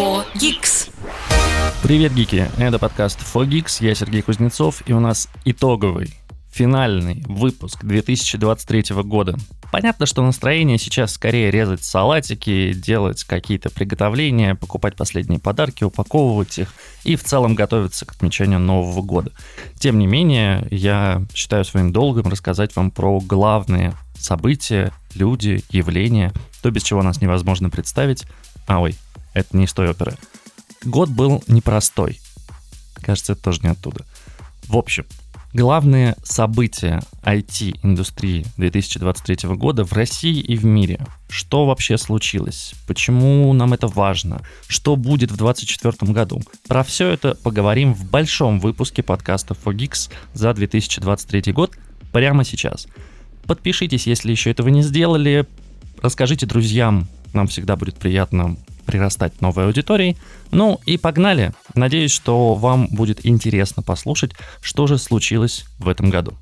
4 Geeks. Привет, гики! Это подкаст 4Geeks, я Сергей Кузнецов, и у нас итоговый, финальный выпуск 2023 года. Понятно, что настроение сейчас скорее резать салатики, делать какие-то приготовления, покупать последние подарки, упаковывать их и в целом готовиться к отмечанию Нового года. Тем не менее, я считаю своим долгом рассказать вам про главные события, люди, явления, то, без чего нас невозможно представить. А, ой, это не из той оперы. Год был непростой. Кажется, это тоже не оттуда. В общем, главные события IT-индустрии 2023 года в России и в мире. Что вообще случилось? Почему нам это важно? Что будет в 2024 году? Про все это поговорим в большом выпуске подкаста 4Geeks за 2023 год прямо сейчас. Подпишитесь, если еще этого не сделали. Расскажите друзьям, нам всегда будет приятно прирастать новой аудиторией. Ну и погнали. Надеюсь, что вам будет интересно послушать, что же случилось в этом году.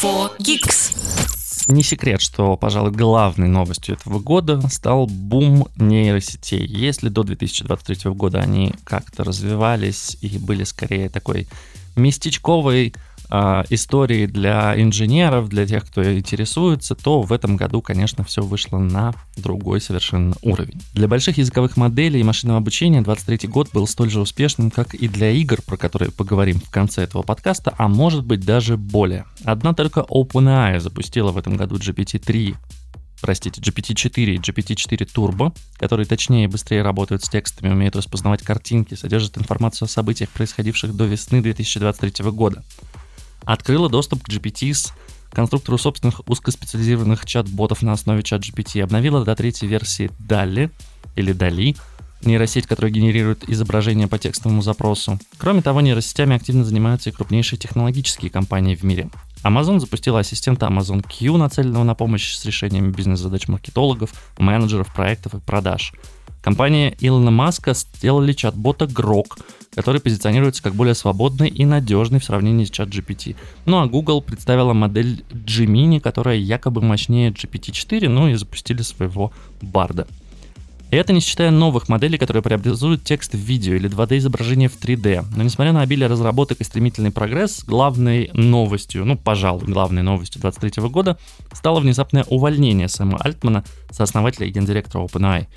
4 Geeks. Не секрет, что, пожалуй, главной новостью этого года стал бум нейросетей. Если до 2023 года они как-то развивались и были скорее такой местечковой э, истории для инженеров, для тех, кто интересуется, то в этом году, конечно, все вышло на другой совершенно уровень. Для больших языковых моделей и машинного обучения 23 год был столь же успешным, как и для игр, про которые поговорим в конце этого подкаста, а может быть даже более. Одна только OpenAI запустила в этом году GPT-3 простите, GPT-4 и GPT-4 Turbo, которые точнее и быстрее работают с текстами, умеют распознавать картинки, содержат информацию о событиях, происходивших до весны 2023 года открыла доступ к GPT с конструктору собственных узкоспециализированных чат-ботов на основе чат GPT, обновила до третьей версии DALI или DALI, нейросеть, которая генерирует изображение по текстовому запросу. Кроме того, нейросетями активно занимаются и крупнейшие технологические компании в мире. Amazon запустила ассистента Amazon Q, нацеленного на помощь с решениями бизнес-задач маркетологов, менеджеров проектов и продаж. Компания Илона Маска сделали чат-бота Grok, который позиционируется как более свободный и надежный в сравнении с чат GPT. Ну а Google представила модель Gemini, которая якобы мощнее GPT-4, ну и запустили своего барда. И это не считая новых моделей, которые преобразуют текст в видео или 2D-изображение в 3D. Но несмотря на обилие разработок и стремительный прогресс, главной новостью, ну, пожалуй, главной новостью 2023 года стало внезапное увольнение Сэма Альтмана, сооснователя и гендиректора OpenAI.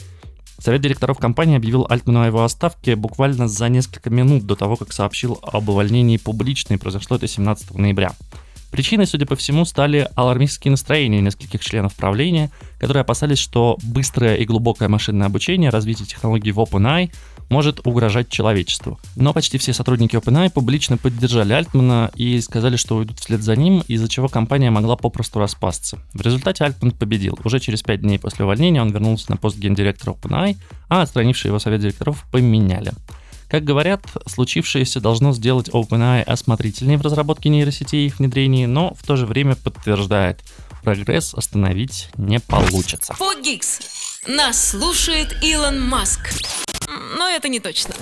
Совет директоров компании объявил Альтману о его отставке буквально за несколько минут до того, как сообщил об увольнении публично, и произошло это 17 ноября. Причиной, судя по всему, стали алармистские настроения нескольких членов правления, которые опасались, что быстрое и глубокое машинное обучение, развитие технологий в OpenAI может угрожать человечеству. Но почти все сотрудники OpenAI публично поддержали Альтмана и сказали, что уйдут вслед за ним, из-за чего компания могла попросту распасться. В результате Альтман победил. Уже через 5 дней после увольнения он вернулся на пост гендиректора OpenAI, а отстранивший его совет директоров поменяли. Как говорят, случившееся должно сделать OpenAI осмотрительнее в разработке нейросетей и их внедрении, но в то же время подтверждает, прогресс остановить не получится. 4 Geeks. Нас слушает Илон Маск. Но это не точно.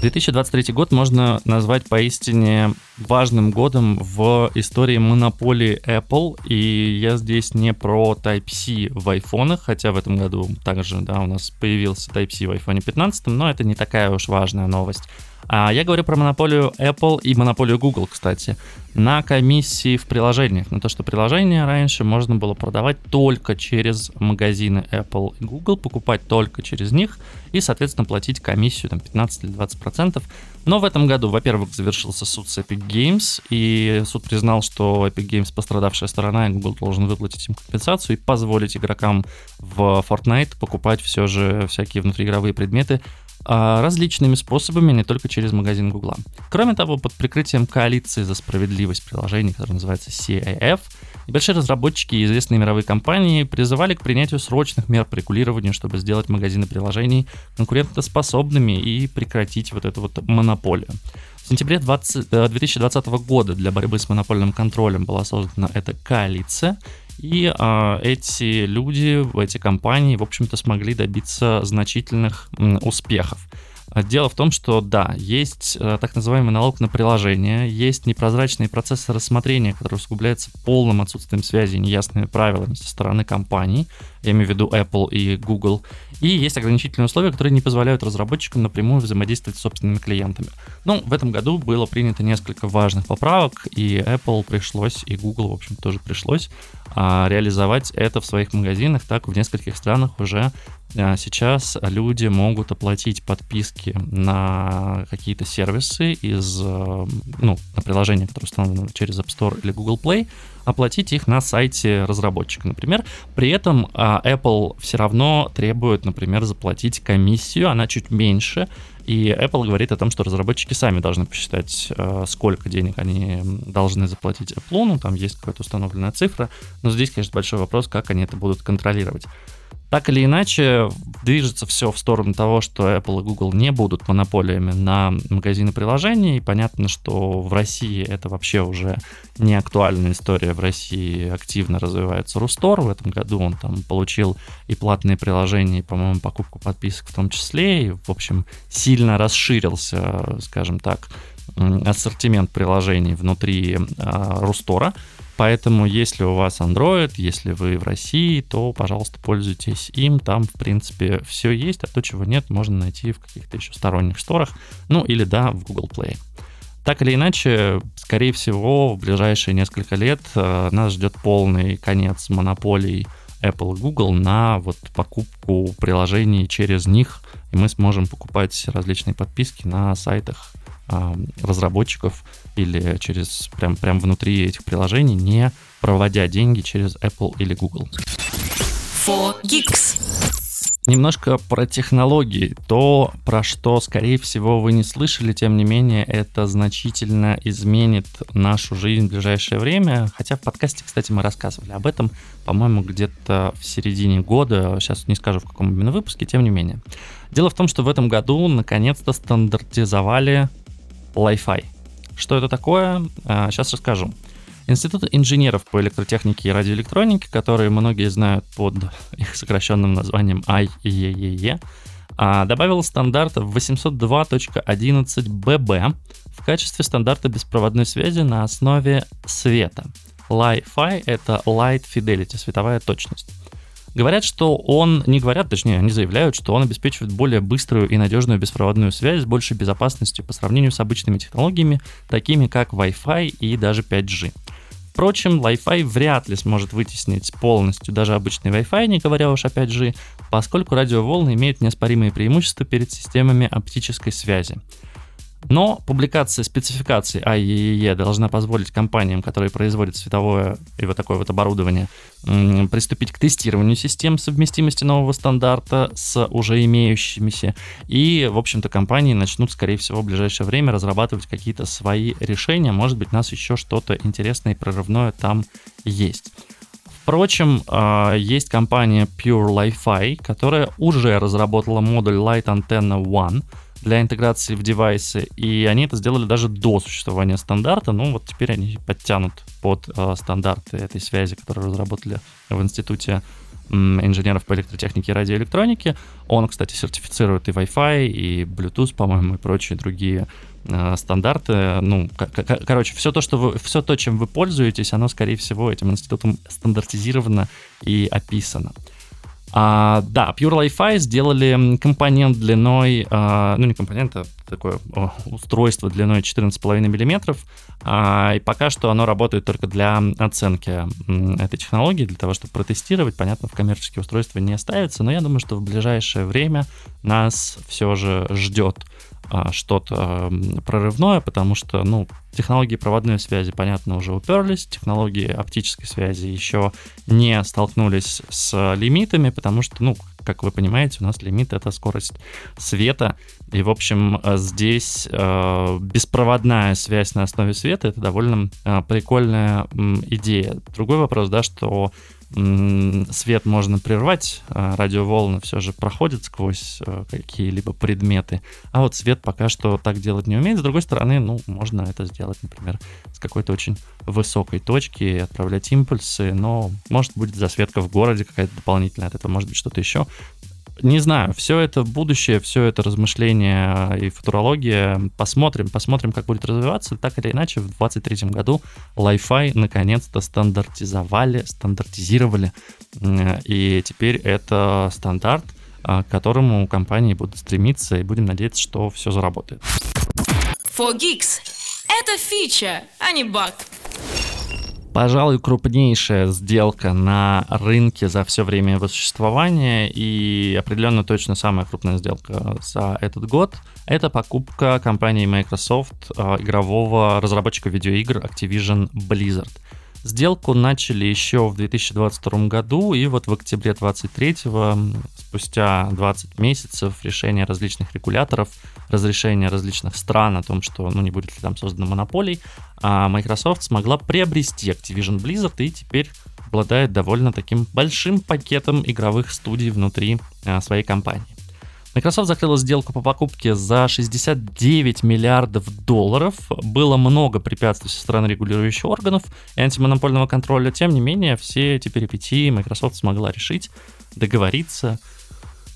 2023 год можно назвать поистине важным годом в истории монополии Apple. И я здесь не про Type-C в айфонах, хотя в этом году также да, у нас появился Type-C в iPhone 15, но это не такая уж важная новость. А я говорю про монополию Apple и монополию Google, кстати, на комиссии в приложениях. На то, что приложения раньше можно было продавать только через магазины Apple и Google, покупать только через них и, соответственно, платить комиссию там, 15 или 20 процентов. Но в этом году, во-первых, завершился суд с Epic Games, и суд признал, что Epic Games пострадавшая сторона, и Google должен выплатить им компенсацию и позволить игрокам в Fortnite покупать все же всякие внутриигровые предметы различными способами, не только через магазин Гугла. Кроме того, под прикрытием коалиции за справедливость приложений, которое называется CAF, небольшие разработчики и известные мировые компании призывали к принятию срочных мер по регулированию, чтобы сделать магазины приложений конкурентоспособными и прекратить вот эту вот монополию. В сентябре 20, 2020 э, года для борьбы с монопольным контролем была создана эта коалиция, и э, эти люди, эти компании, в общем-то, смогли добиться значительных м, успехов. Дело в том, что да, есть э, так называемый налог на приложение, есть непрозрачные процессы рассмотрения, которые усугубляются полным отсутствием связи и неясными правилами со стороны компаний, я имею в виду Apple и Google, и есть ограничительные условия, которые не позволяют разработчикам напрямую взаимодействовать с собственными клиентами. Ну, в этом году было принято несколько важных поправок, и Apple пришлось, и Google, в общем, тоже пришлось а, реализовать это в своих магазинах, так в нескольких странах уже сейчас люди могут оплатить подписки на какие-то сервисы из, а, ну, на приложения, которые установлены через App Store или Google Play, оплатить их на сайте разработчика, например. При этом а, Apple все равно требует, например, заплатить комиссию, она чуть меньше, и Apple говорит о том, что разработчики сами должны посчитать, сколько денег они должны заплатить Apple, ну, там есть какая-то установленная цифра, но здесь, конечно, большой вопрос, как они это будут контролировать. Так или иначе, движется все в сторону того, что Apple и Google не будут монополиями на магазины приложений. И понятно, что в России это вообще уже не актуальная история. В России активно развивается Рустор. В этом году он там получил и платные приложения, и, по-моему, покупку подписок в том числе. И, в общем, сильно расширился, скажем так, ассортимент приложений внутри а, Рустора. Поэтому, если у вас Android, если вы в России, то, пожалуйста, пользуйтесь им. Там, в принципе, все есть, а то, чего нет, можно найти в каких-то еще сторонних сторах. Ну, или, да, в Google Play. Так или иначе, скорее всего, в ближайшие несколько лет э, нас ждет полный конец монополий Apple и Google на вот покупку приложений через них, и мы сможем покупать различные подписки на сайтах разработчиков или через прям, прям внутри этих приложений, не проводя деньги через Apple или Google. Немножко про технологии. То, про что, скорее всего, вы не слышали, тем не менее, это значительно изменит нашу жизнь в ближайшее время. Хотя в подкасте, кстати, мы рассказывали об этом, по-моему, где-то в середине года. Сейчас не скажу, в каком именно выпуске, тем не менее. Дело в том, что в этом году наконец-то стандартизовали Li-Fi. Что это такое? Сейчас а, расскажу. Институт инженеров по электротехнике и радиоэлектронике, которые многие знают под их сокращенным названием IEEE, а, добавил стандарт 802.11bb в качестве стандарта беспроводной связи на основе света. Li-Fi — это Light Fidelity, световая точность. Говорят, что он, не говорят, точнее, они заявляют, что он обеспечивает более быструю и надежную беспроводную связь с большей безопасностью по сравнению с обычными технологиями, такими как Wi-Fi и даже 5G. Впрочем, Wi-Fi вряд ли сможет вытеснить полностью даже обычный Wi-Fi, не говоря уж о 5G, поскольку радиоволны имеют неоспоримые преимущества перед системами оптической связи. Но публикация спецификаций IEEE должна позволить компаниям, которые производят световое и вот такое вот оборудование, приступить к тестированию систем совместимости нового стандарта с уже имеющимися. И, в общем-то, компании начнут, скорее всего, в ближайшее время разрабатывать какие-то свои решения. Может быть, у нас еще что-то интересное и прорывное там есть. Впрочем, а, есть компания Pure Li-Fi, которая уже разработала модуль Light Antenna One, для интеграции в девайсы, и они это сделали даже до существования стандарта, ну вот теперь они подтянут под э, стандарты этой связи, которые разработали в институте инженеров по электротехнике и радиоэлектронике. Он, кстати, сертифицирует и Wi-Fi, и Bluetooth, по-моему, и прочие другие э, стандарты. Ну, короче, все то, что вы, все то, чем вы пользуетесь, оно, скорее всего, этим институтом стандартизировано и описано. А, да, Pure Li-Fi сделали компонент длиной, а, ну не компонент, а такое о, устройство длиной 14,5 мм, а, и пока что оно работает только для оценки этой технологии, для того, чтобы протестировать. Понятно, в коммерческие устройства не ставится, но я думаю, что в ближайшее время нас все же ждет что-то прорывное, потому что, ну, технологии проводной связи, понятно, уже уперлись, технологии оптической связи еще не столкнулись с лимитами, потому что, ну, как вы понимаете, у нас лимит это скорость света, и, в общем, здесь э, беспроводная связь на основе света это довольно э, прикольная э, идея. Другой вопрос, да, что свет можно прервать, а радиоволны все же проходят сквозь э, какие-либо предметы, а вот свет пока что так делать не умеет. С другой стороны, ну, можно это сделать, например, с какой-то очень высокой точки, отправлять импульсы, но может будет засветка в городе какая-то дополнительная этого, может быть что-то еще. Не знаю, все это будущее, все это размышление и футурология. Посмотрим, посмотрим, как будет развиваться. Так или иначе, в 2023 году Wi-Fi наконец-то стандартизовали, стандартизировали. И теперь это стандарт, а, к которому компании будут стремиться, и будем надеяться, что все заработает. For Geeks. Это фича, а не баг. Пожалуй, крупнейшая сделка на рынке за все время его существования и определенно точно самая крупная сделка за этот год – это покупка компании Microsoft а, игрового разработчика видеоигр Activision Blizzard – Сделку начали еще в 2022 году, и вот в октябре 2023, спустя 20 месяцев, решения различных регуляторов, разрешения различных стран о том, что ну, не будет ли там создана монополий, а Microsoft смогла приобрести Activision Blizzard и теперь обладает довольно таким большим пакетом игровых студий внутри а, своей компании. Microsoft закрыла сделку по покупке за 69 миллиардов долларов. Было много препятствий со стороны регулирующих органов и антимонопольного контроля. Тем не менее, все эти перипетии Microsoft смогла решить, договориться,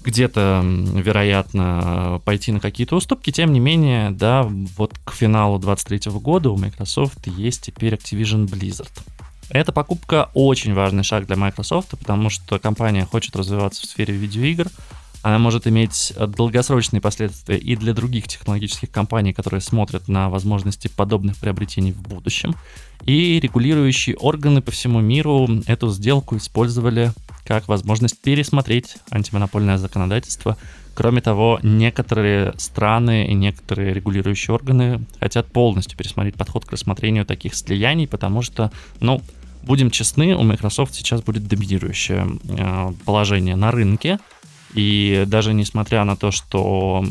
где-то, вероятно, пойти на какие-то уступки. Тем не менее, да, вот к финалу 2023 года у Microsoft есть теперь Activision Blizzard. Эта покупка очень важный шаг для Microsoft, потому что компания хочет развиваться в сфере видеоигр, она может иметь э, долгосрочные последствия и для других технологических компаний, которые смотрят на возможности подобных приобретений в будущем. И регулирующие органы по всему миру эту сделку использовали как возможность пересмотреть антимонопольное законодательство. Кроме того, некоторые страны и некоторые регулирующие органы хотят полностью пересмотреть подход к рассмотрению таких слияний, потому что, ну, будем честны, у Microsoft сейчас будет доминирующее э, положение на рынке, и даже несмотря на то, что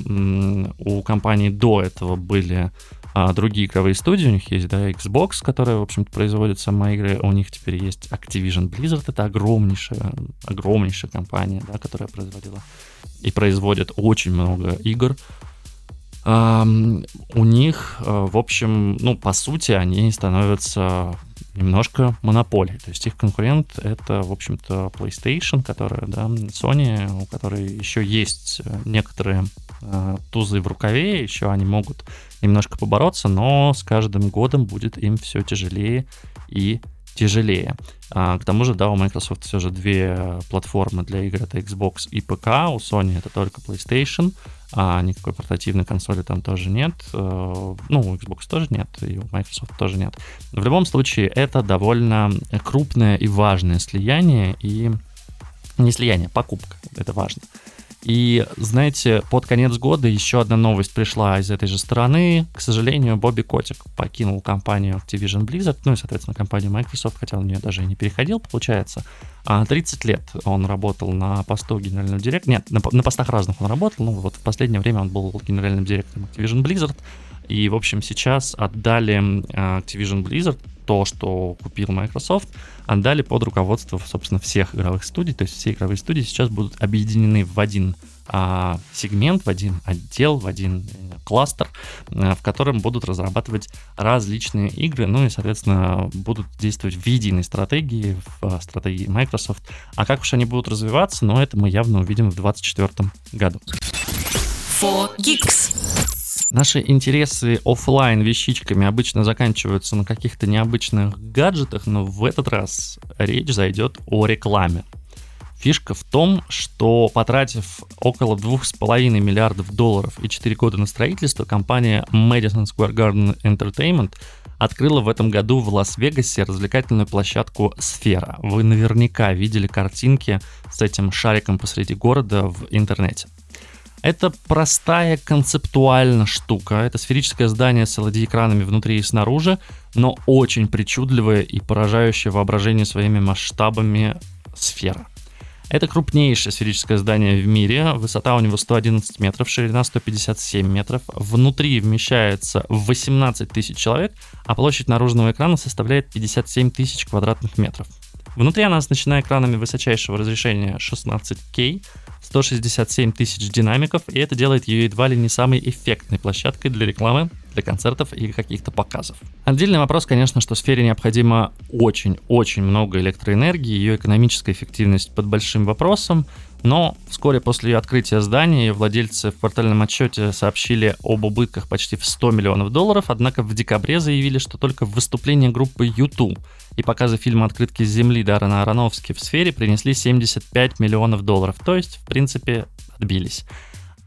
у компании до этого были а, другие игровые студии, у них есть, да, Xbox, которая, в общем-то, производит сама игры, у них теперь есть Activision Blizzard, это огромнейшая, огромнейшая компания, да, которая производила и производит очень много игр. У них, а, в общем, ну, по сути, они становятся немножко монополией. То есть их конкурент это, в общем-то, PlayStation, которая, да, Sony, у которой еще есть э, некоторые э, тузы в рукаве, еще они могут немножко побороться, но с каждым годом будет им все тяжелее и тяжелее. А, к тому же, да, у Microsoft все же две платформы для игр, это Xbox и ПК, у Sony это только PlayStation, а никакой портативной консоли там тоже нет. Э, ну, у Xbox тоже нет, и у Microsoft тоже нет. В любом случае, это довольно крупное и важное слияние, и не слияние, покупка, это важно. И, знаете, под конец года еще одна новость пришла из этой же стороны. К сожалению, Бобби Котик покинул компанию Activision Blizzard, ну и, соответственно, компанию Microsoft, хотя он в нее даже и не переходил, получается. А 30 лет он работал на посту генерального директора. Нет, на, на постах разных он работал. Ну, вот в последнее время он был генеральным директором Activision Blizzard. И, в общем, сейчас отдали а, Activision Blizzard то, что купил Microsoft, отдали под руководство, собственно, всех игровых студий. То есть все игровые студии сейчас будут объединены в один а, сегмент, в один отдел, в один э, кластер, а, в котором будут разрабатывать различные игры, ну и, соответственно, будут действовать в единой стратегии, в а, стратегии Microsoft. А как уж они будут развиваться, но ну, это мы явно увидим в 2024 году. For Geeks. Наши интересы офлайн вещичками обычно заканчиваются на каких-то необычных гаджетах, но в этот раз речь зайдет о рекламе. Фишка в том, что потратив около 2,5 миллиардов долларов и 4 года на строительство, компания Madison Square Garden Entertainment открыла в этом году в Лас-Вегасе развлекательную площадку «Сфера». Вы наверняка видели картинки с этим шариком посреди города в интернете. Это простая концептуально штука. Это сферическое здание с LED-экранами внутри и снаружи, но очень причудливое и поражающее воображение своими масштабами сфера. Это крупнейшее сферическое здание в мире. Высота у него 111 метров, ширина 157 метров. Внутри вмещается 18 тысяч человек, а площадь наружного экрана составляет 57 тысяч квадратных метров. Внутри она оснащена экранами высочайшего разрешения 16K, 167 тысяч динамиков, и это делает ее едва ли не самой эффектной площадкой для рекламы, для концертов или каких-то показов. Отдельный вопрос, конечно, что сфере необходимо очень-очень много электроэнергии, ее экономическая эффективность под большим вопросом, Но вскоре после открытия здания владельцы в квартальном отчете сообщили об убытках почти в 100 миллионов долларов, однако в декабре заявили, что только выступление группы YouTube и показы фильма «Открытки с земли» Даррена Аронофски в сфере принесли 75 миллионов долларов, то есть, в принципе, отбились.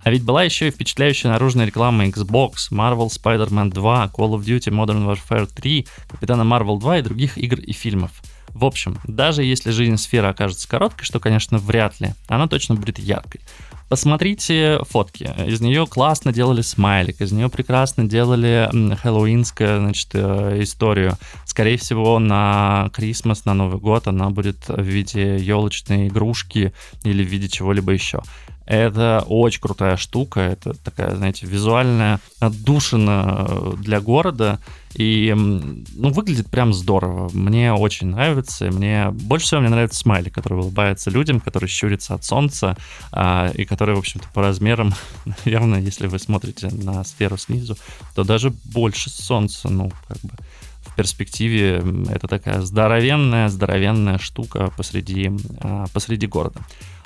А ведь была еще и впечатляющая наружная реклама Xbox, Marvel Spider-Man 2, Call of Duty Modern Warfare 3, Капитана Marvel 2 и других игр и фильмов. В общем, даже если жизнь сферы окажется короткой, что, конечно, вряд ли, она точно будет яркой. Посмотрите фотки. Из нее классно делали смайлик, из нее прекрасно делали хэллоуинскую, значит, э, историю. Скорее всего, на Крисмас, на Новый год она будет в виде елочной игрушки или в виде чего-либо еще. Это очень крутая штука, это такая, знаете, визуальная отдушина для города, и, ну, выглядит прям здорово. Мне очень нравится, мне больше всего мне нравится смайли, который улыбается людям, который щурится от солнца, а, и который, в общем-то, по размерам, наверное, если вы смотрите на сферу снизу, то даже больше солнца, ну, как бы в перспективе это такая здоровенная, здоровенная штука посреди, а, посреди города.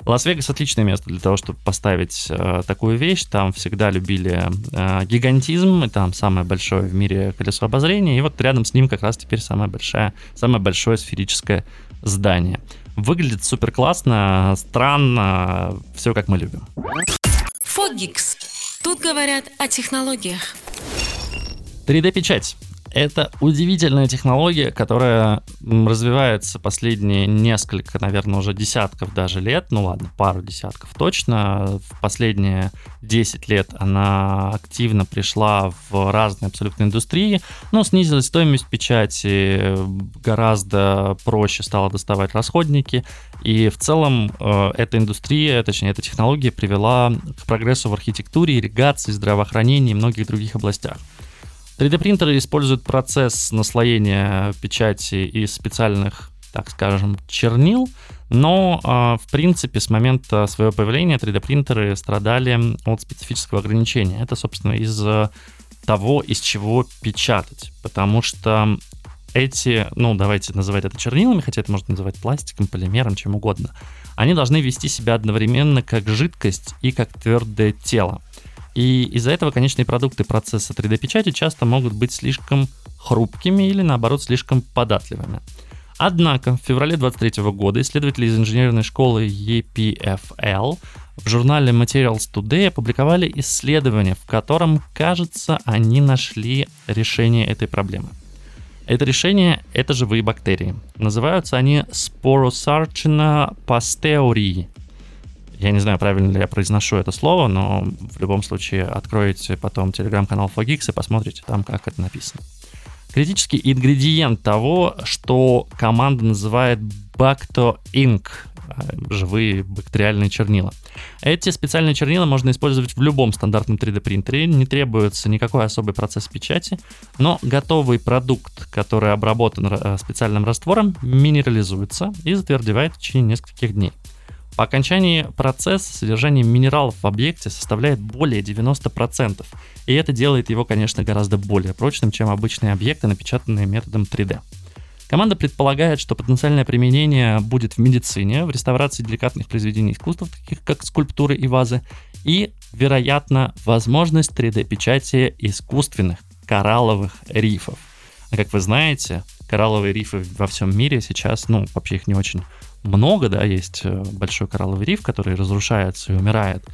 Лас-Вегас отличное место для того, чтобы поставить э, такую вещь. Там всегда любили э, гигантизм, и там самое большое в мире колесо обозрения. И вот рядом с ним как раз теперь самое большое, самое большое сферическое здание. Выглядит супер классно, странно, все как мы любим. Фогикс. Тут говорят о технологиях. 3D-печать. Это удивительная технология, которая развивается последние несколько, наверное, уже десятков даже лет. Ну ладно, пару десятков точно. В последние 10 лет она активно пришла в разные абсолютно индустрии. Но снизилась стоимость печати, гораздо проще стало доставать расходники. И в целом э, эта индустрия, точнее эта технология привела к прогрессу в архитектуре, ирригации, здравоохранении и многих других областях. 3D-принтеры используют процесс наслоения печати из специальных, так скажем, чернил, но, а, в принципе, с момента своего появления 3D-принтеры страдали от специфического ограничения. Это, собственно, из того, из чего печатать, потому что эти, ну, давайте называть это чернилами, хотя это можно называть пластиком, полимером, чем угодно, они должны вести себя одновременно как жидкость и как твердое тело. И из-за этого конечные продукты процесса 3D-печати часто могут быть слишком хрупкими или, наоборот, слишком податливыми. Однако в феврале 2023 года исследователи из инженерной школы EPFL в журнале Materials Today опубликовали исследование, в котором, кажется, они нашли решение этой проблемы. Это решение — это живые бактерии. Называются они Sporosarcina pasteuri, я не знаю, правильно ли я произношу это слово, но в любом случае откроете потом телеграм-канал Fogix и посмотрите там, как это написано. Критический ингредиент того, что команда называет Bacto Ink, э, живые бактериальные чернила. Эти специальные чернила можно использовать в любом стандартном 3D принтере, не требуется никакой особый процесс печати, но готовый продукт, который обработан э, специальным раствором, минерализуется и затвердевает в течение нескольких дней. По окончании процесса содержание минералов в объекте составляет более 90%, и это делает его, конечно, гораздо более прочным, чем обычные объекты, напечатанные методом 3D. Команда предполагает, что потенциальное применение будет в медицине, в реставрации деликатных произведений искусства, таких как скульптуры и вазы, и, вероятно, возможность 3D-печати искусственных коралловых рифов. А как вы знаете, коралловые рифы во всем мире сейчас, ну, вообще их не очень много, да, есть э, большой коралловый риф, который разрушается и умирает.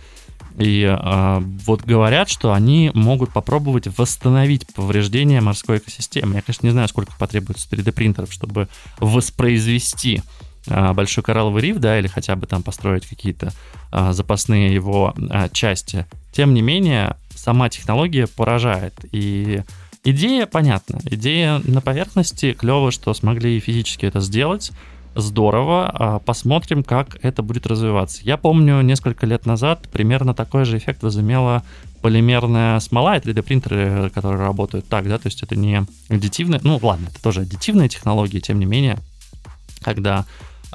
И э, вот говорят, что они могут попробовать восстановить повреждения морской экосистемы. Я, конечно, не знаю, сколько потребуется 3D-принтеров, чтобы воспроизвести э, большой коралловый риф, да, или хотя бы там построить какие-то э, запасные его э, части. Тем не менее, сама технология поражает. И идея понятна. Идея на поверхности клево, что смогли физически это сделать здорово. А, посмотрим, как это будет развиваться. Я помню, несколько лет назад примерно такой же эффект возымела полимерная смола и 3D-принтеры, которые работают так, да, то есть это не аддитивная, ну ладно, это тоже аддитивная технология, тем не менее, когда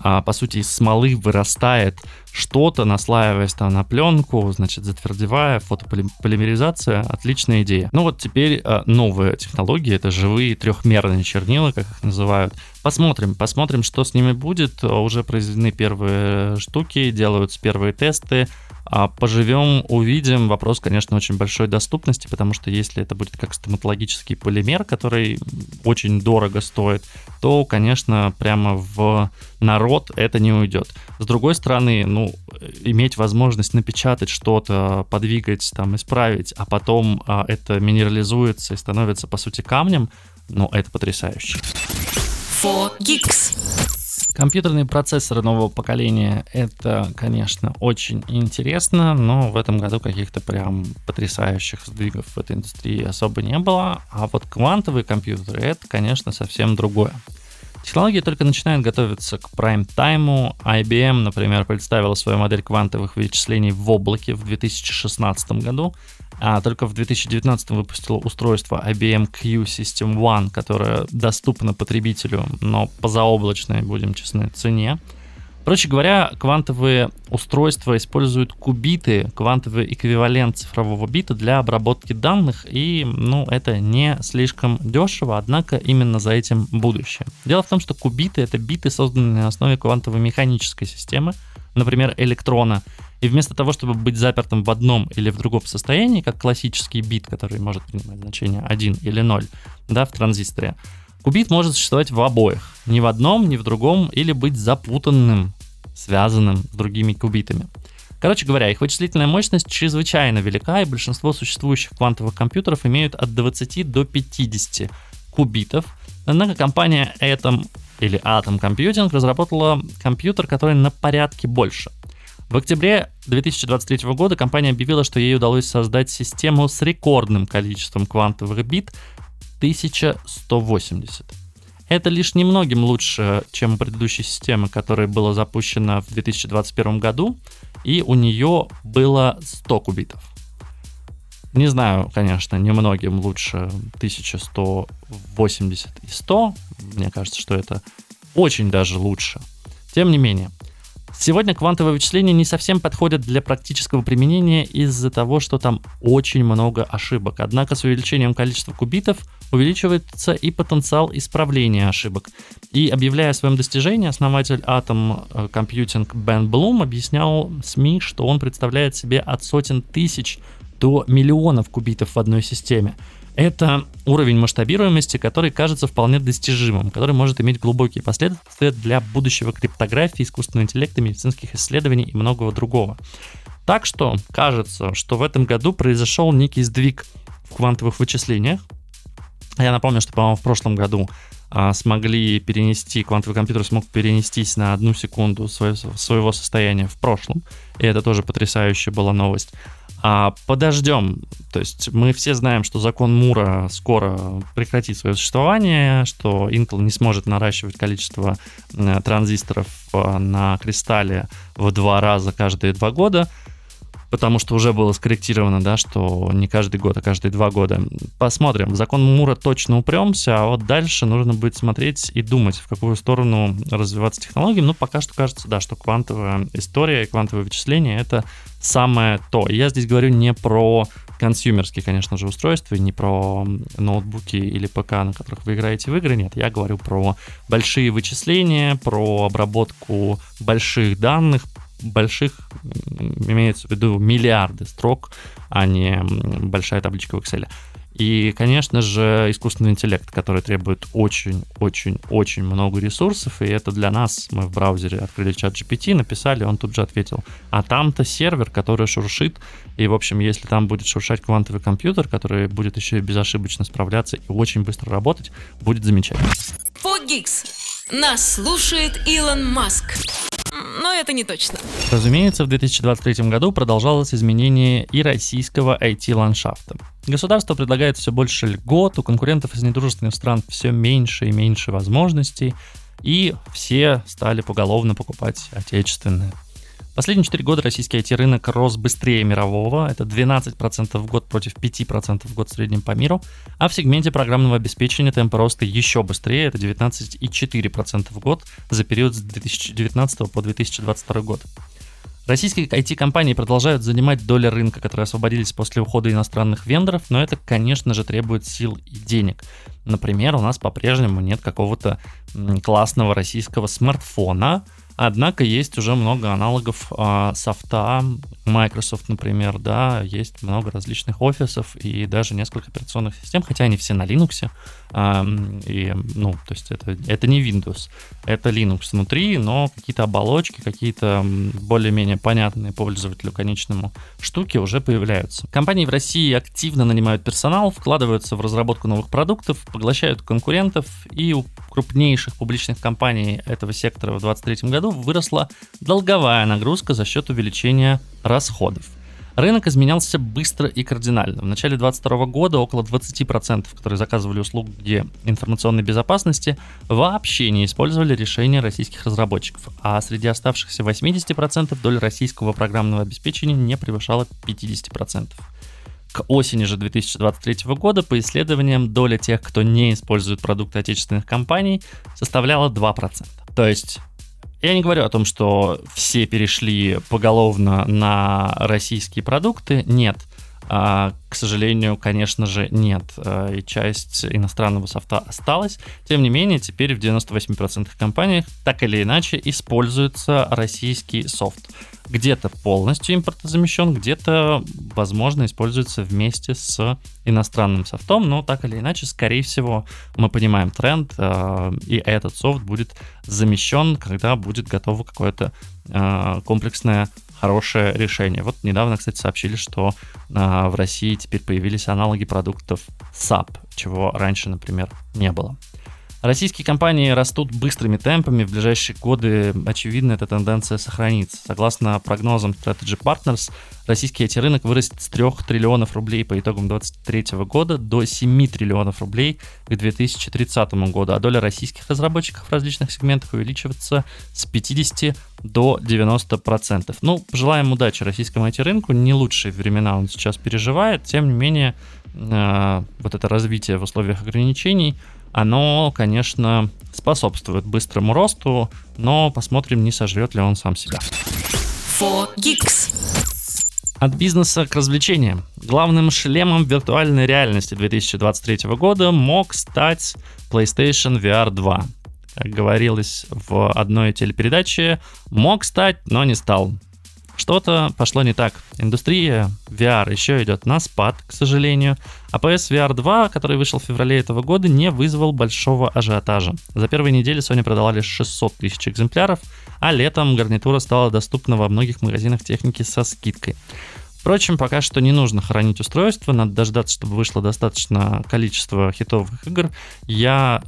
а, по сути, из смолы вырастает что-то, наслаиваясь там на пленку, значит, затвердевая, фотополимеризация, отличная идея. Ну вот теперь а, новые технологии, это живые трехмерные чернила, как их называют. Посмотрим, посмотрим, что с ними будет. Уже произведены первые штуки, делаются первые тесты. А поживем, увидим. Вопрос, конечно, очень большой доступности, потому что если это будет как стоматологический полимер, который очень дорого стоит, то, конечно, прямо в народ это не уйдет. С другой стороны, ну, иметь возможность напечатать что-то, подвигать, там, исправить, а потом а, это минерализуется и становится, по сути, камнем, ну, это потрясающе. 4Geeks. Компьютерные процессоры нового поколения — это, конечно, очень интересно, но в этом году каких-то прям потрясающих сдвигов в этой индустрии особо не было. А вот квантовые компьютеры — это, конечно, совсем другое. Технологии только начинают готовиться к прайм-тайму. IBM, например, представила свою модель квантовых вычислений в облаке в 2016 году, а только в 2019 выпустила устройство IBM Q System One, которое доступно потребителю, но по заоблачной, будем честны, цене. Короче говоря, квантовые устройства используют кубиты, квантовый эквивалент цифрового бита для обработки данных, и ну, это не слишком дешево, однако именно за этим будущее. Дело в том, что кубиты — это биты, созданные на основе квантовой механической системы, например, электрона, и вместо того, чтобы быть запертым в одном или в другом состоянии, как классический бит, который может принимать значение 1 или 0 да, в транзисторе, кубит может существовать в обоих. Ни в одном, ни в другом, или быть запутанным, связанным с другими кубитами. Короче говоря, их вычислительная мощность чрезвычайно велика, и большинство существующих квантовых компьютеров имеют от 20 до 50 кубитов. Однако компания Atom или Atom Computing разработала компьютер, который на порядке больше. В октябре 2023 года компания объявила, что ей удалось создать систему с рекордным количеством квантовых бит 1180. Это лишь немногим лучше, чем у предыдущей системы, которая была запущена в 2021 году, и у нее было 100 кубитов. Не знаю, конечно, немногим лучше 1180 и 100. Мне кажется, что это очень даже лучше. Тем не менее, Сегодня квантовые вычисления не совсем подходят для практического применения из-за того, что там очень много ошибок. Однако с увеличением количества кубитов увеличивается и потенциал исправления ошибок. И объявляя о своем достижении, основатель Atom Computing Бен Блум объяснял СМИ, что он представляет себе от сотен тысяч до миллионов кубитов в одной системе. Это уровень масштабируемости, который кажется вполне достижимым, который может иметь глубокие последствия для будущего криптографии, искусственного интеллекта, медицинских исследований и многого другого. Так что кажется, что в этом году произошел некий сдвиг в квантовых вычислениях. Я напомню, что, по-моему, в прошлом году а, смогли перенести, квантовый компьютер смог перенестись на одну секунду своего, своего состояния в прошлом. И это тоже потрясающая была новость. А подождем. То есть мы все знаем, что закон Мура скоро прекратит свое существование, что Intel не сможет наращивать количество э, транзисторов э, на кристалле в два раза каждые два года потому что уже было скорректировано, да, что не каждый год, а каждые два года. Посмотрим. В закон Мура точно упремся, а вот дальше нужно будет смотреть и думать, в какую сторону развиваться технологиям. Ну, пока что кажется, да, что квантовая история и квантовое вычисление — это самое то. И я здесь говорю не про консюмерские, конечно же, устройства, не про ноутбуки или ПК, на которых вы играете в игры, нет, я говорю про большие вычисления, про обработку больших данных, больших, имеется в виду миллиарды строк, а не большая табличка в Excel. И, конечно же, искусственный интеллект, который требует очень-очень-очень много ресурсов, и это для нас, мы в браузере открыли чат GPT, написали, он тут же ответил. А там-то сервер, который шуршит, и, в общем, если там будет шуршать квантовый компьютер, который будет еще и безошибочно справляться и очень быстро работать, будет замечательно. Фогикс. Нас слушает Илон Маск но это не точно. Разумеется, в 2023 году продолжалось изменение и российского IT-ландшафта. Государство предлагает все больше льгот, у конкурентов из недружественных стран все меньше и меньше возможностей, и все стали поголовно покупать отечественное. Последние 4 года российский IT-рынок рос быстрее мирового, это 12% в год против 5% в год в среднем по миру, а в сегменте программного обеспечения темпы роста еще быстрее, это 19,4% в год за период с 2019 по 2022 год. Российские IT-компании продолжают занимать доли рынка, которые освободились после ухода иностранных вендоров, но это, конечно же, требует сил и денег. Например, у нас по-прежнему нет какого-то классного российского смартфона, Однако есть уже много аналогов э, софта, Microsoft, например, да, есть много различных офисов и даже несколько операционных систем, хотя они все на Linux. Э, и, ну, то есть это, это не Windows, это Linux внутри, но какие-то оболочки, какие-то более-менее понятные пользователю конечному штуки уже появляются. Компании в России активно нанимают персонал, вкладываются в разработку новых продуктов, поглощают конкурентов, и у крупнейших публичных компаний этого сектора в 2023 году выросла долговая нагрузка за счет увеличения расходов. Рынок изменялся быстро и кардинально. В начале 2022 года около 20%, которые заказывали услуги информационной безопасности, вообще не использовали решения российских разработчиков, а среди оставшихся 80% доля российского программного обеспечения не превышала 50%. К осени же 2023 года, по исследованиям, доля тех, кто не использует продукты отечественных компаний, составляла 2%. То есть я не говорю о том, что все перешли поголовно на российские продукты. Нет. А, к сожалению, конечно же, нет. А, и часть иностранного софта осталась. Тем не менее, теперь в 98% компаниях так или иначе используется российский софт где-то полностью импортозамещен, где-то, возможно, используется вместе с иностранным софтом, но так или иначе, скорее всего, мы понимаем тренд, э, и этот софт будет замещен, когда будет готово какое-то э, комплексное хорошее решение. Вот недавно, кстати, сообщили, что э, в России теперь появились аналоги продуктов SAP, чего раньше, например, не было. Российские компании растут быстрыми темпами, в ближайшие годы, очевидно, эта тенденция сохранится. Согласно прогнозам Strategy Partners, российский IT-рынок вырастет с 3 триллионов рублей по итогам 2023 года до 7 триллионов рублей к 2030 году, а доля российских разработчиков в различных сегментах увеличивается с 50 до 90%. Ну, желаем удачи российскому IT-рынку, не лучшие времена он сейчас переживает, тем не менее, э, вот это развитие в условиях ограничений – оно, конечно, способствует быстрому росту, но посмотрим, не сожрет ли он сам себя. От бизнеса к развлечениям. Главным шлемом виртуальной реальности 2023 года мог стать PlayStation VR 2. Говорилось в одной телепередаче, мог стать, но не стал. Что-то пошло не так. Индустрия VR еще идет на спад, к сожалению. А PS VR 2, который вышел в феврале этого года, не вызвал большого ажиотажа. За первые недели Sony продала лишь 600 тысяч экземпляров, а летом гарнитура стала доступна во многих магазинах техники со скидкой. Впрочем, пока что не нужно хранить устройство, надо дождаться, чтобы вышло достаточно количество хитовых игр. Я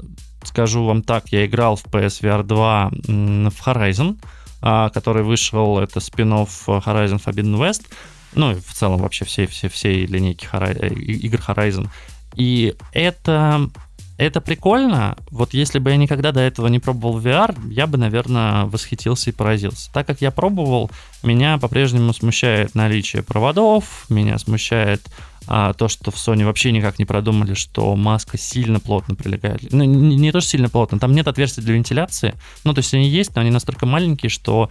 скажу вам так, я играл в PSVR 2 в Horizon, а, который вышел, это спин Horizon Forbidden West, ну и в целом вообще всей, всей, всей линейки э, игр Horizon. И это, это прикольно. Вот если бы я никогда до этого не пробовал VR, я бы, наверное, восхитился и поразился. Так как я пробовал, меня по-прежнему смущает наличие проводов, меня смущает а, то, что в Sony вообще никак не продумали, что маска сильно плотно прилегает. Ну, не, не то, что сильно плотно, там нет отверстий для вентиляции. Ну, то есть они есть, но они настолько маленькие, что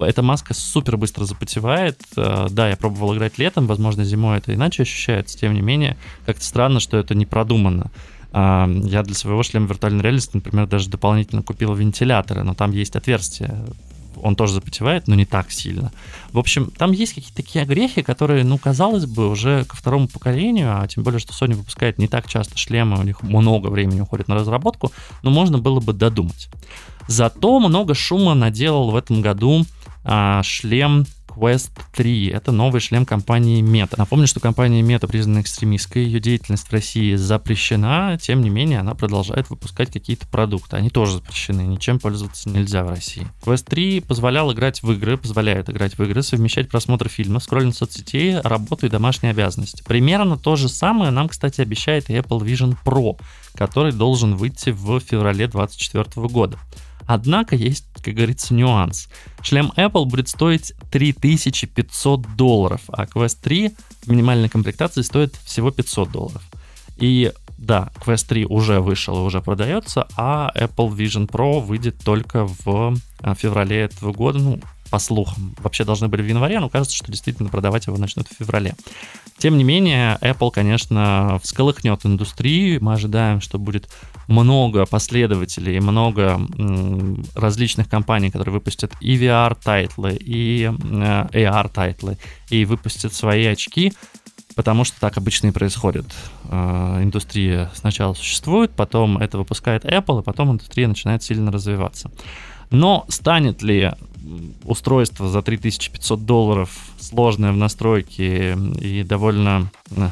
эта маска супер быстро запотевает. А, да, я пробовал играть летом, возможно, зимой это иначе ощущается. Тем не менее, как-то странно, что это не продумано. А, я для своего шлема виртуальной реальности, например, даже дополнительно купил вентиляторы, но там есть отверстия он тоже запотевает, но не так сильно. В общем, там есть какие-то такие огрехи, которые, ну, казалось бы, уже ко второму поколению, а тем более, что Sony выпускает не так часто шлемы, у них много времени уходит на разработку, но можно было бы додумать. Зато много шума наделал в этом году а, шлем Quest 3. Это новый шлем компании Meta. Напомню, что компания Meta признана экстремистской, ее деятельность в России запрещена, тем не менее она продолжает выпускать какие-то продукты. Они тоже запрещены, ничем пользоваться нельзя в России. Quest 3 позволял играть в игры, позволяет играть в игры, совмещать просмотр фильмов, скроллинг соцсетей, работу и домашние обязанности. Примерно то же самое нам, кстати, обещает и Apple Vision Pro, который должен выйти в феврале 2024 года. Однако есть, как говорится, нюанс. Шлем Apple будет стоить 3500 долларов, а Quest 3 в минимальной комплектации стоит всего 500 долларов. И да, Quest 3 уже вышел и уже продается, а Apple Vision Pro выйдет только в а, феврале этого года, ну, по слухам. Вообще должны были в январе, но кажется, что действительно продавать его начнут в феврале. Тем не менее, Apple, конечно, всколыхнет индустрию. Мы ожидаем, что будет много последователей, много м, различных компаний, которые выпустят и VR- title ы, и э, AR- title ы, и выпустят свои очки потому что так обычно и происходит. Э, индустрия сначала существует, потом это выпускает Apple, и потом индустрия начинает сильно развиваться. Но станет ли устройство за 3500 долларов сложное в настройке и довольно э,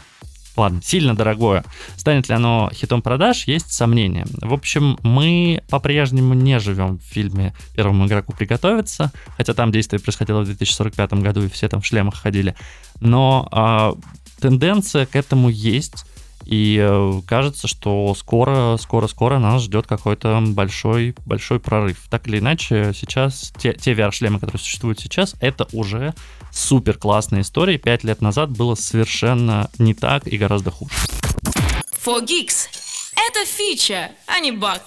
ладно, сильно дорогое. Станет ли оно хитом продаж, есть сомнения. В общем, мы по-прежнему не живем в фильме «Первому игроку приготовиться», хотя там действие происходило в 2045 году, и все там в шлемах ходили. Но э, тенденция к этому есть. И э, кажется, что скоро, скоро, скоро нас ждет какой-то большой, большой прорыв. Так или иначе, сейчас те, те VR-шлемы, которые существуют сейчас, это уже супер классная история. Пять лет назад было совершенно не так и гораздо хуже. For Geeks. Это фича, а не баг.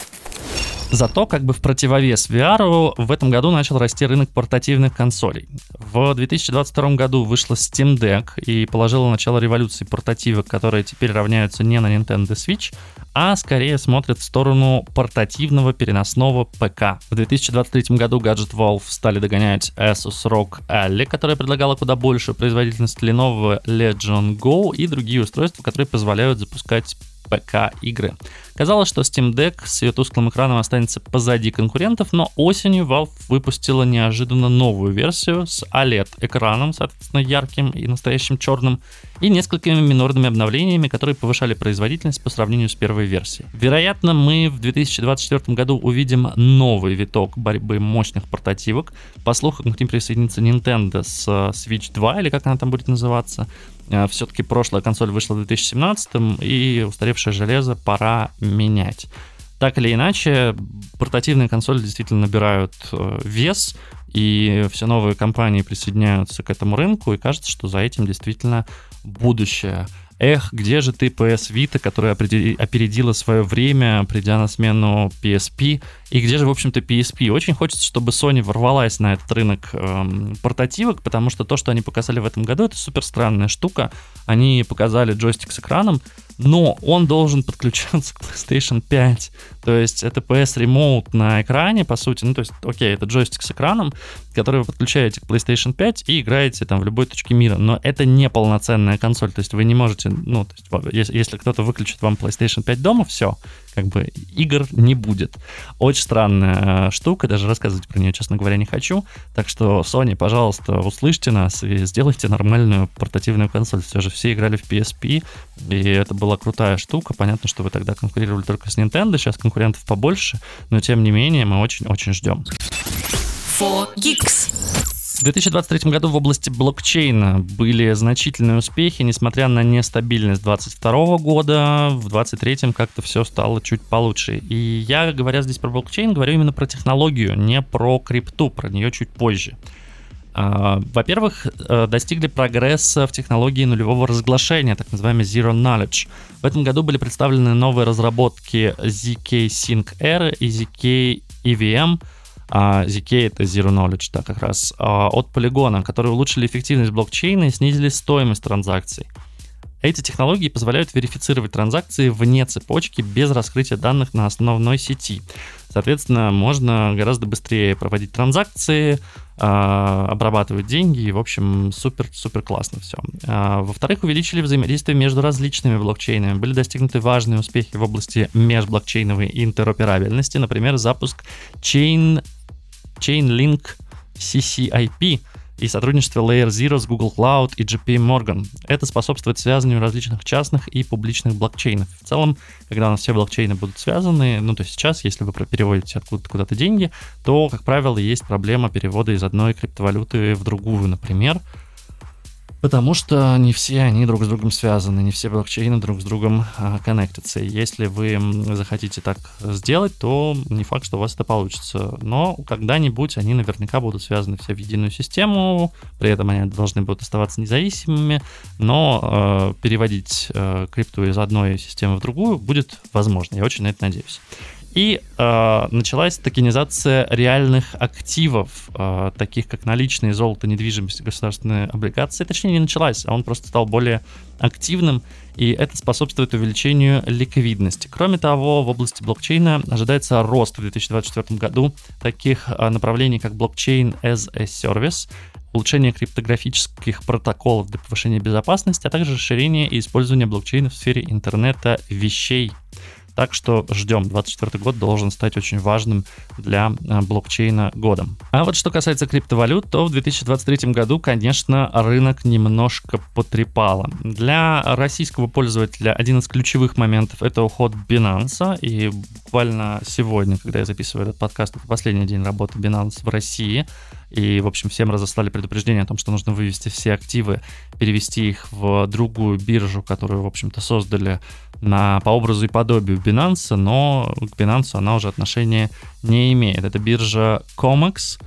Зато как бы в противовес VR в этом году начал расти рынок портативных консолей. В 2022 году вышла Steam Deck и положила начало революции портативок, которые теперь равняются не на Nintendo Switch, а скорее смотрят в сторону портативного переносного ПК. В 2023 году Gadget Valve стали догонять Asus ROG Ally, которая предлагала куда большую производительность Lenovo Legion Go и другие устройства, которые позволяют запускать ПК-игры. Казалось, что Steam Deck с ее тусклым экраном останется позади конкурентов, но осенью Valve выпустила неожиданно новую версию с OLED-экраном, соответственно, ярким и настоящим черным, и несколькими минорными обновлениями, которые повышали производительность по сравнению с первой версией. Вероятно, мы в 2024 году увидим новый виток борьбы мощных портативок. По слухам, к ним присоединится Nintendo с Switch 2, или как она там будет называться. Э, Все-таки прошлая консоль вышла в 2017, и устаревшее железо пора менять. Так или иначе, портативные консоли действительно набирают э, вес, и все новые компании присоединяются к этому рынку, и кажется, что за этим действительно будущее. Эх, где же ты, PS Vita, которая опередила свое время, придя на смену PSP, и где же, в общем-то, PSP? Очень хочется, чтобы Sony ворвалась на этот рынок эм, портативок, потому что то, что они показали в этом году, это супер странная штука. Они показали джойстик с экраном, но он должен подключаться к PlayStation 5. То есть это PS Remote на экране, по сути. Ну, то есть, окей, это джойстик с экраном, который вы подключаете к PlayStation 5 и играете там в любой точке мира. Но это не полноценная консоль. То есть вы не можете, ну, то есть, если, если кто-то выключит вам PlayStation 5 дома, все, как бы игр не будет. Очень странная э, штука, даже рассказывать про нее, честно говоря, не хочу. Так что, Sony, пожалуйста, услышьте нас и сделайте нормальную портативную консоль. Все же все играли в PSP, и это была крутая штука. Понятно, что вы тогда конкурировали только с Nintendo, сейчас конкурентов побольше, но тем не менее мы очень-очень ждем. В 2023 году в области блокчейна были значительные успехи, несмотря на нестабильность 2022 года, в 2023 как-то все стало чуть получше. И я, говоря здесь про блокчейн, говорю именно про технологию, не про крипту, про нее чуть позже. А, во-первых, э, достигли прогресса в технологии нулевого разглашения, так называемый Zero Knowledge. В этом году были представлены новые разработки ZK Sync R и ZK EVM, а ZK это Zero Knowledge, да, как раз, а, от полигона, которые улучшили эффективность блокчейна и снизили стоимость транзакций. Эти технологии позволяют верифицировать транзакции вне цепочки без раскрытия данных на основной сети. Соответственно, можно гораздо быстрее проводить транзакции, а, обрабатывать деньги, и, в общем, супер-супер классно все. А, во-вторых, увеличили взаимодействие между различными блокчейнами. Были достигнуты важные успехи в области межблокчейновой интероперабельности, например, запуск Chain Chainlink CCIP и сотрудничество Layer Zero с Google Cloud и JP Morgan. Это способствует связыванию различных частных и публичных блокчейнов. В целом, когда у нас все блокчейны будут связаны, ну то есть сейчас, если вы переводите откуда-то куда-то деньги, то, как правило, есть проблема перевода из одной криптовалюты в другую, например. Потому что не все они друг с другом связаны, не все блокчейны друг с другом а, коннектятся. Если вы захотите так сделать, то не факт, что у вас это получится. Но когда-нибудь они наверняка будут связаны все в единую систему, при этом они должны будут оставаться независимыми, но э, переводить э, крипту из одной системы в другую будет возможно. Я очень на это надеюсь. И э, началась токенизация реальных активов, э, таких как наличные, золото, недвижимость, государственные облигации. Точнее, не началась, а он просто стал более активным, и это способствует увеличению ликвидности. Кроме того, в области блокчейна ожидается рост в 2024 году таких э, направлений, как блокчейн as a service, улучшение криптографических протоколов для повышения безопасности, а также расширение и использование блокчейна в сфере интернета вещей. Так что ждем. 24 год должен стать очень важным для э, блокчейна годом. А вот что касается криптовалют, то в 2023 году, конечно, рынок немножко потрепало. Для российского пользователя один из ключевых моментов это уход Binance. И буквально сегодня, когда я записываю этот подкаст, это последний день работы Binance в России. И, в общем, всем разослали предупреждение о том, что нужно вывести все активы, перевести их в другую биржу, которую, в общем-то, создали на, по образу и подобию Binance, но к Binance она уже отношения не имеет. Это биржа Comex.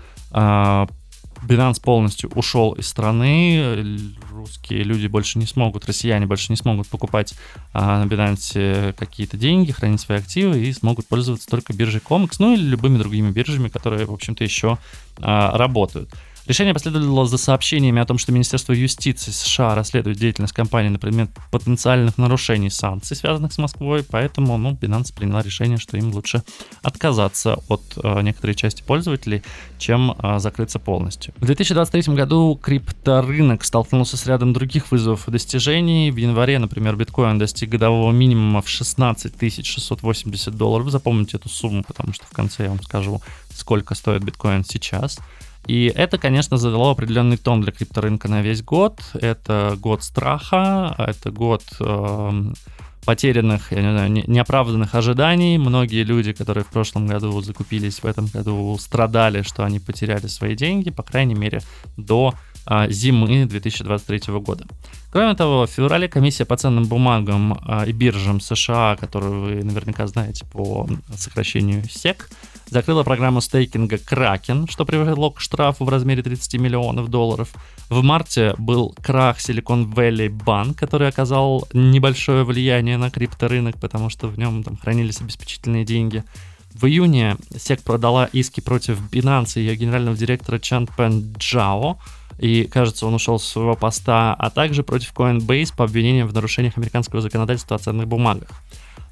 Binance полностью ушел из страны, русские люди больше не смогут, россияне больше не смогут покупать а, на Binance какие-то деньги, хранить свои активы и смогут пользоваться только биржей Comex, ну или любыми другими биржами, которые, в общем-то, еще а, работают. Решение последовало за сообщениями о том, что Министерство юстиции США расследует деятельность компании на предмет потенциальных нарушений санкций, связанных с Москвой, поэтому ну, Binance приняла решение, что им лучше отказаться от э, некоторой части пользователей, чем э, закрыться полностью. В 2023 году крипторынок столкнулся с рядом других вызовов и достижений. В январе, например, биткоин достиг годового минимума в 16 680 долларов. Запомните эту сумму, потому что в конце я вам скажу, сколько стоит биткоин сейчас. И это, конечно, задало определенный тон для крипторынка на весь год. Это год страха, это год э, потерянных, я не знаю, неоправданных ожиданий. Многие люди, которые в прошлом году закупились, в этом году страдали, что они потеряли свои деньги, по крайней мере, до э, зимы 2023 года. Кроме того, в феврале комиссия по ценным бумагам э, и биржам США, которую вы наверняка знаете по сокращению СЕК, закрыла программу стейкинга Kraken, что привело к штрафу в размере 30 миллионов долларов. В марте был крах Silicon Valley Bank, который оказал небольшое влияние на крипторынок, потому что в нем там хранились обеспечительные деньги. В июне SEC продала иски против Binance и ее генерального директора Чан Пен Джао, и, кажется, он ушел с своего поста, а также против Coinbase по обвинениям в нарушениях американского законодательства о ценных бумагах.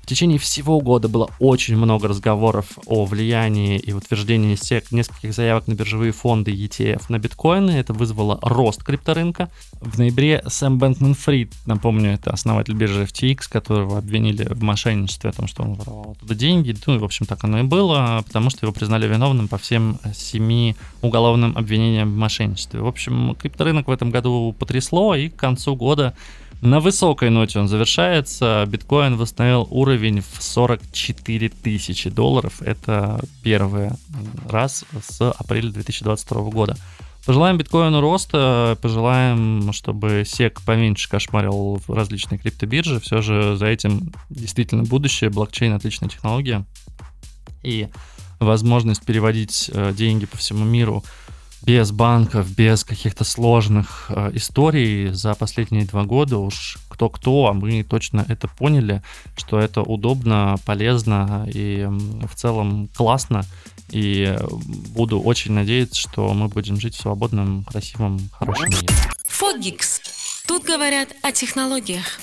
В течение всего года было очень много разговоров о влиянии и утверждении SEC нескольких заявок на биржевые фонды ETF на биткоины. Это вызвало рост крипторынка. В ноябре Сэм Бэнкман Фрид, напомню, это основатель биржи FTX, которого обвинили в мошенничестве о том, что он воровал туда деньги. Ну, и, в общем, так оно и было, потому что его признали виновным по всем семи уголовным обвинениям в мошенничестве. В общем, крипторынок в этом году потрясло, и к концу года на высокой ноте он завершается. Биткоин восстановил уровень в 44 тысячи долларов. Это первый раз с апреля 2022 года. Пожелаем биткоину роста, пожелаем, чтобы сек поменьше кошмарил различные криптобиржи. Все же за этим действительно будущее. Блокчейн отличная технология. И возможность переводить э, деньги по всему миру без банков, без каких-то сложных э, историй за последние два года уж кто-кто, а мы точно это поняли, что это удобно, полезно и в целом классно. И буду очень надеяться, что мы будем жить в свободном, красивом, хорошем мире. Фогикс. Тут говорят о технологиях.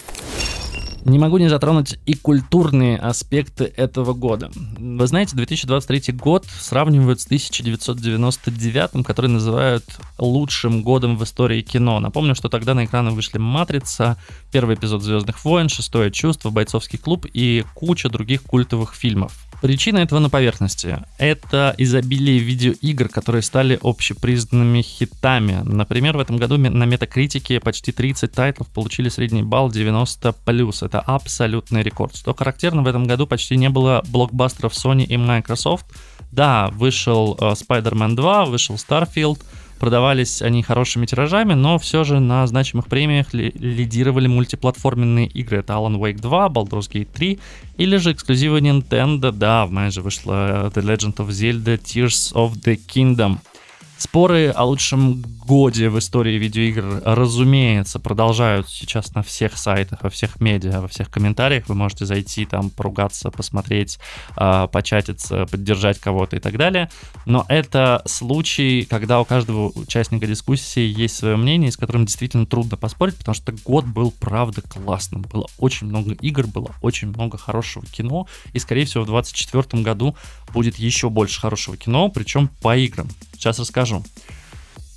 Не могу не затронуть и культурные аспекты этого года. Вы знаете, 2023 год сравнивают с 1999, который называют лучшим годом в истории кино. Напомню, что тогда на экраны вышли «Матрица», первый эпизод «Звездных войн», «Шестое чувство», «Бойцовский клуб» и куча других культовых фильмов. Причина этого на поверхности. Это изобилие видеоигр, которые стали общепризнанными хитами. Например, в этом году на метакритике почти 30 тайтлов получили средний балл 90+. Это абсолютный рекорд. Что характерно, в этом году почти не было блокбастеров Sony и Microsoft. Да, вышел uh, Spider-Man 2, вышел Starfield, Продавались они хорошими тиражами, но все же на значимых премиях ли- лидировали мультиплатформенные игры. Это Alan Wake 2, Baldur's Gate 3 или же эксклюзивы Nintendo. Да, в мае же вышла The Legend of Zelda Tears of the Kingdom. Споры о лучшем годе в истории видеоигр, разумеется, продолжают сейчас на всех сайтах, во всех медиа, во всех комментариях. Вы можете зайти там, поругаться, посмотреть, а, початиться, поддержать кого-то и так далее. Но это случай, когда у каждого участника дискуссии есть свое мнение, с которым действительно трудно поспорить, потому что год был, правда, классным. Было очень много игр, было очень много хорошего кино, и, скорее всего, в 2024 году будет еще больше хорошего кино, причем по играм. Сейчас расскажу.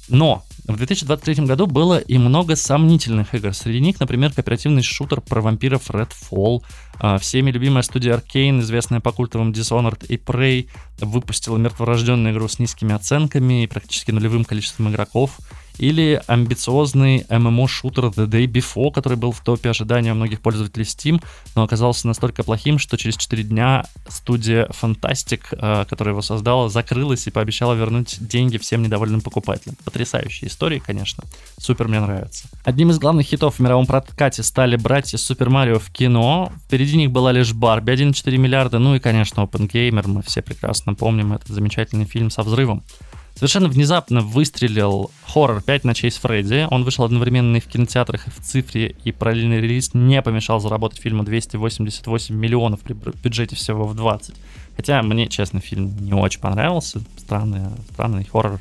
Но в 2023 году было и много сомнительных игр. Среди них, например, кооперативный шутер про вампиров Redfall. А, всеми любимая студия Arkane, известная по культовым Dishonored и Prey, выпустила мертворожденную игру с низкими оценками и практически нулевым количеством игроков или амбициозный MMO-шутер The Day Before, который был в топе ожидания у многих пользователей Steam, но оказался настолько плохим, что через 4 дня студия Fantastic, э, которая его создала, закрылась и пообещала вернуть деньги всем недовольным покупателям. Потрясающая история, конечно. Супер мне нравится. Одним из главных хитов в мировом прокате стали братья Супер Марио в кино. Впереди них была лишь Барби 1,4 миллиарда, ну и, конечно, Open Gamer. Мы все прекрасно помним этот замечательный фильм со взрывом. Совершенно внезапно выстрелил хоррор 5 ночей с Фредди. Он вышел одновременно и в кинотеатрах, и в цифре, и параллельный релиз не помешал заработать фильму 288 миллионов при бюджете всего в 20. Хотя мне, честно, фильм не очень понравился. Странный, странный хоррор,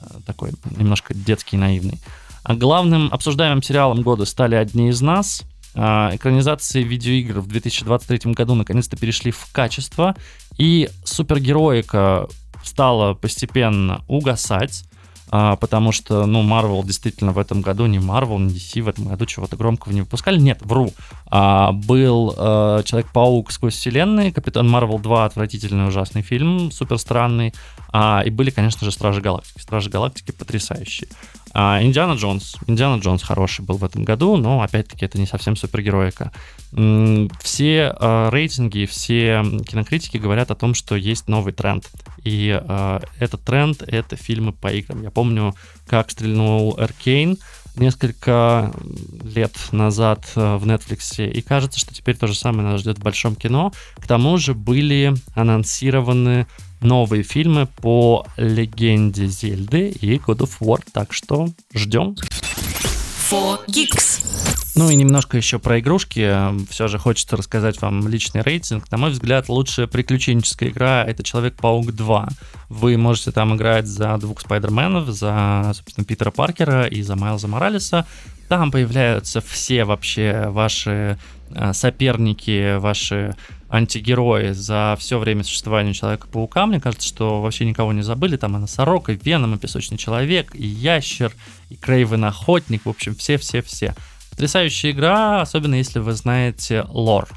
э, такой немножко детский, наивный. А главным обсуждаемым сериалом года стали «Одни из нас», а, экранизации видеоигр в 2023 году наконец-то перешли в качество, и супергероика стала постепенно угасать, а, потому что, ну, Marvel действительно в этом году, не Marvel, не DC в этом году чего-то громкого не выпускали. Нет, вру. А, был а, Человек-паук сквозь вселенные, Капитан Марвел 2, отвратительный ужасный фильм, супер странный. А, и были, конечно же, Стражи Галактики. Стражи Галактики потрясающие. А, Индиана Джонс. Индиана Джонс хороший был в этом году, но, опять-таки, это не совсем супергероика. Все э, рейтинги, все кинокритики говорят о том, что есть новый тренд. И э, этот тренд — это фильмы по играм. Я помню, как стрельнул Эркейн несколько лет назад в Netflix, и кажется, что теперь то же самое нас ждет в большом кино. К тому же были анонсированы новые фильмы по легенде Зельды и God of War, так что ждем. Ну и немножко еще про игрушки. Все же хочется рассказать вам личный рейтинг. На мой взгляд, лучшая приключенческая игра — это Человек-паук 2. Вы можете там играть за двух Спайдерменов, за, собственно, Питера Паркера и за Майлза Моралеса. Там появляются все вообще ваши э, соперники, ваши антигерои за все время существования Человека-паука. Мне кажется, что вообще никого не забыли. Там и Носорог, и Веном, и Песочный Человек, и Ящер, и Крейвен Охотник. В общем, все-все-все. Потрясающая игра, особенно если вы знаете лор.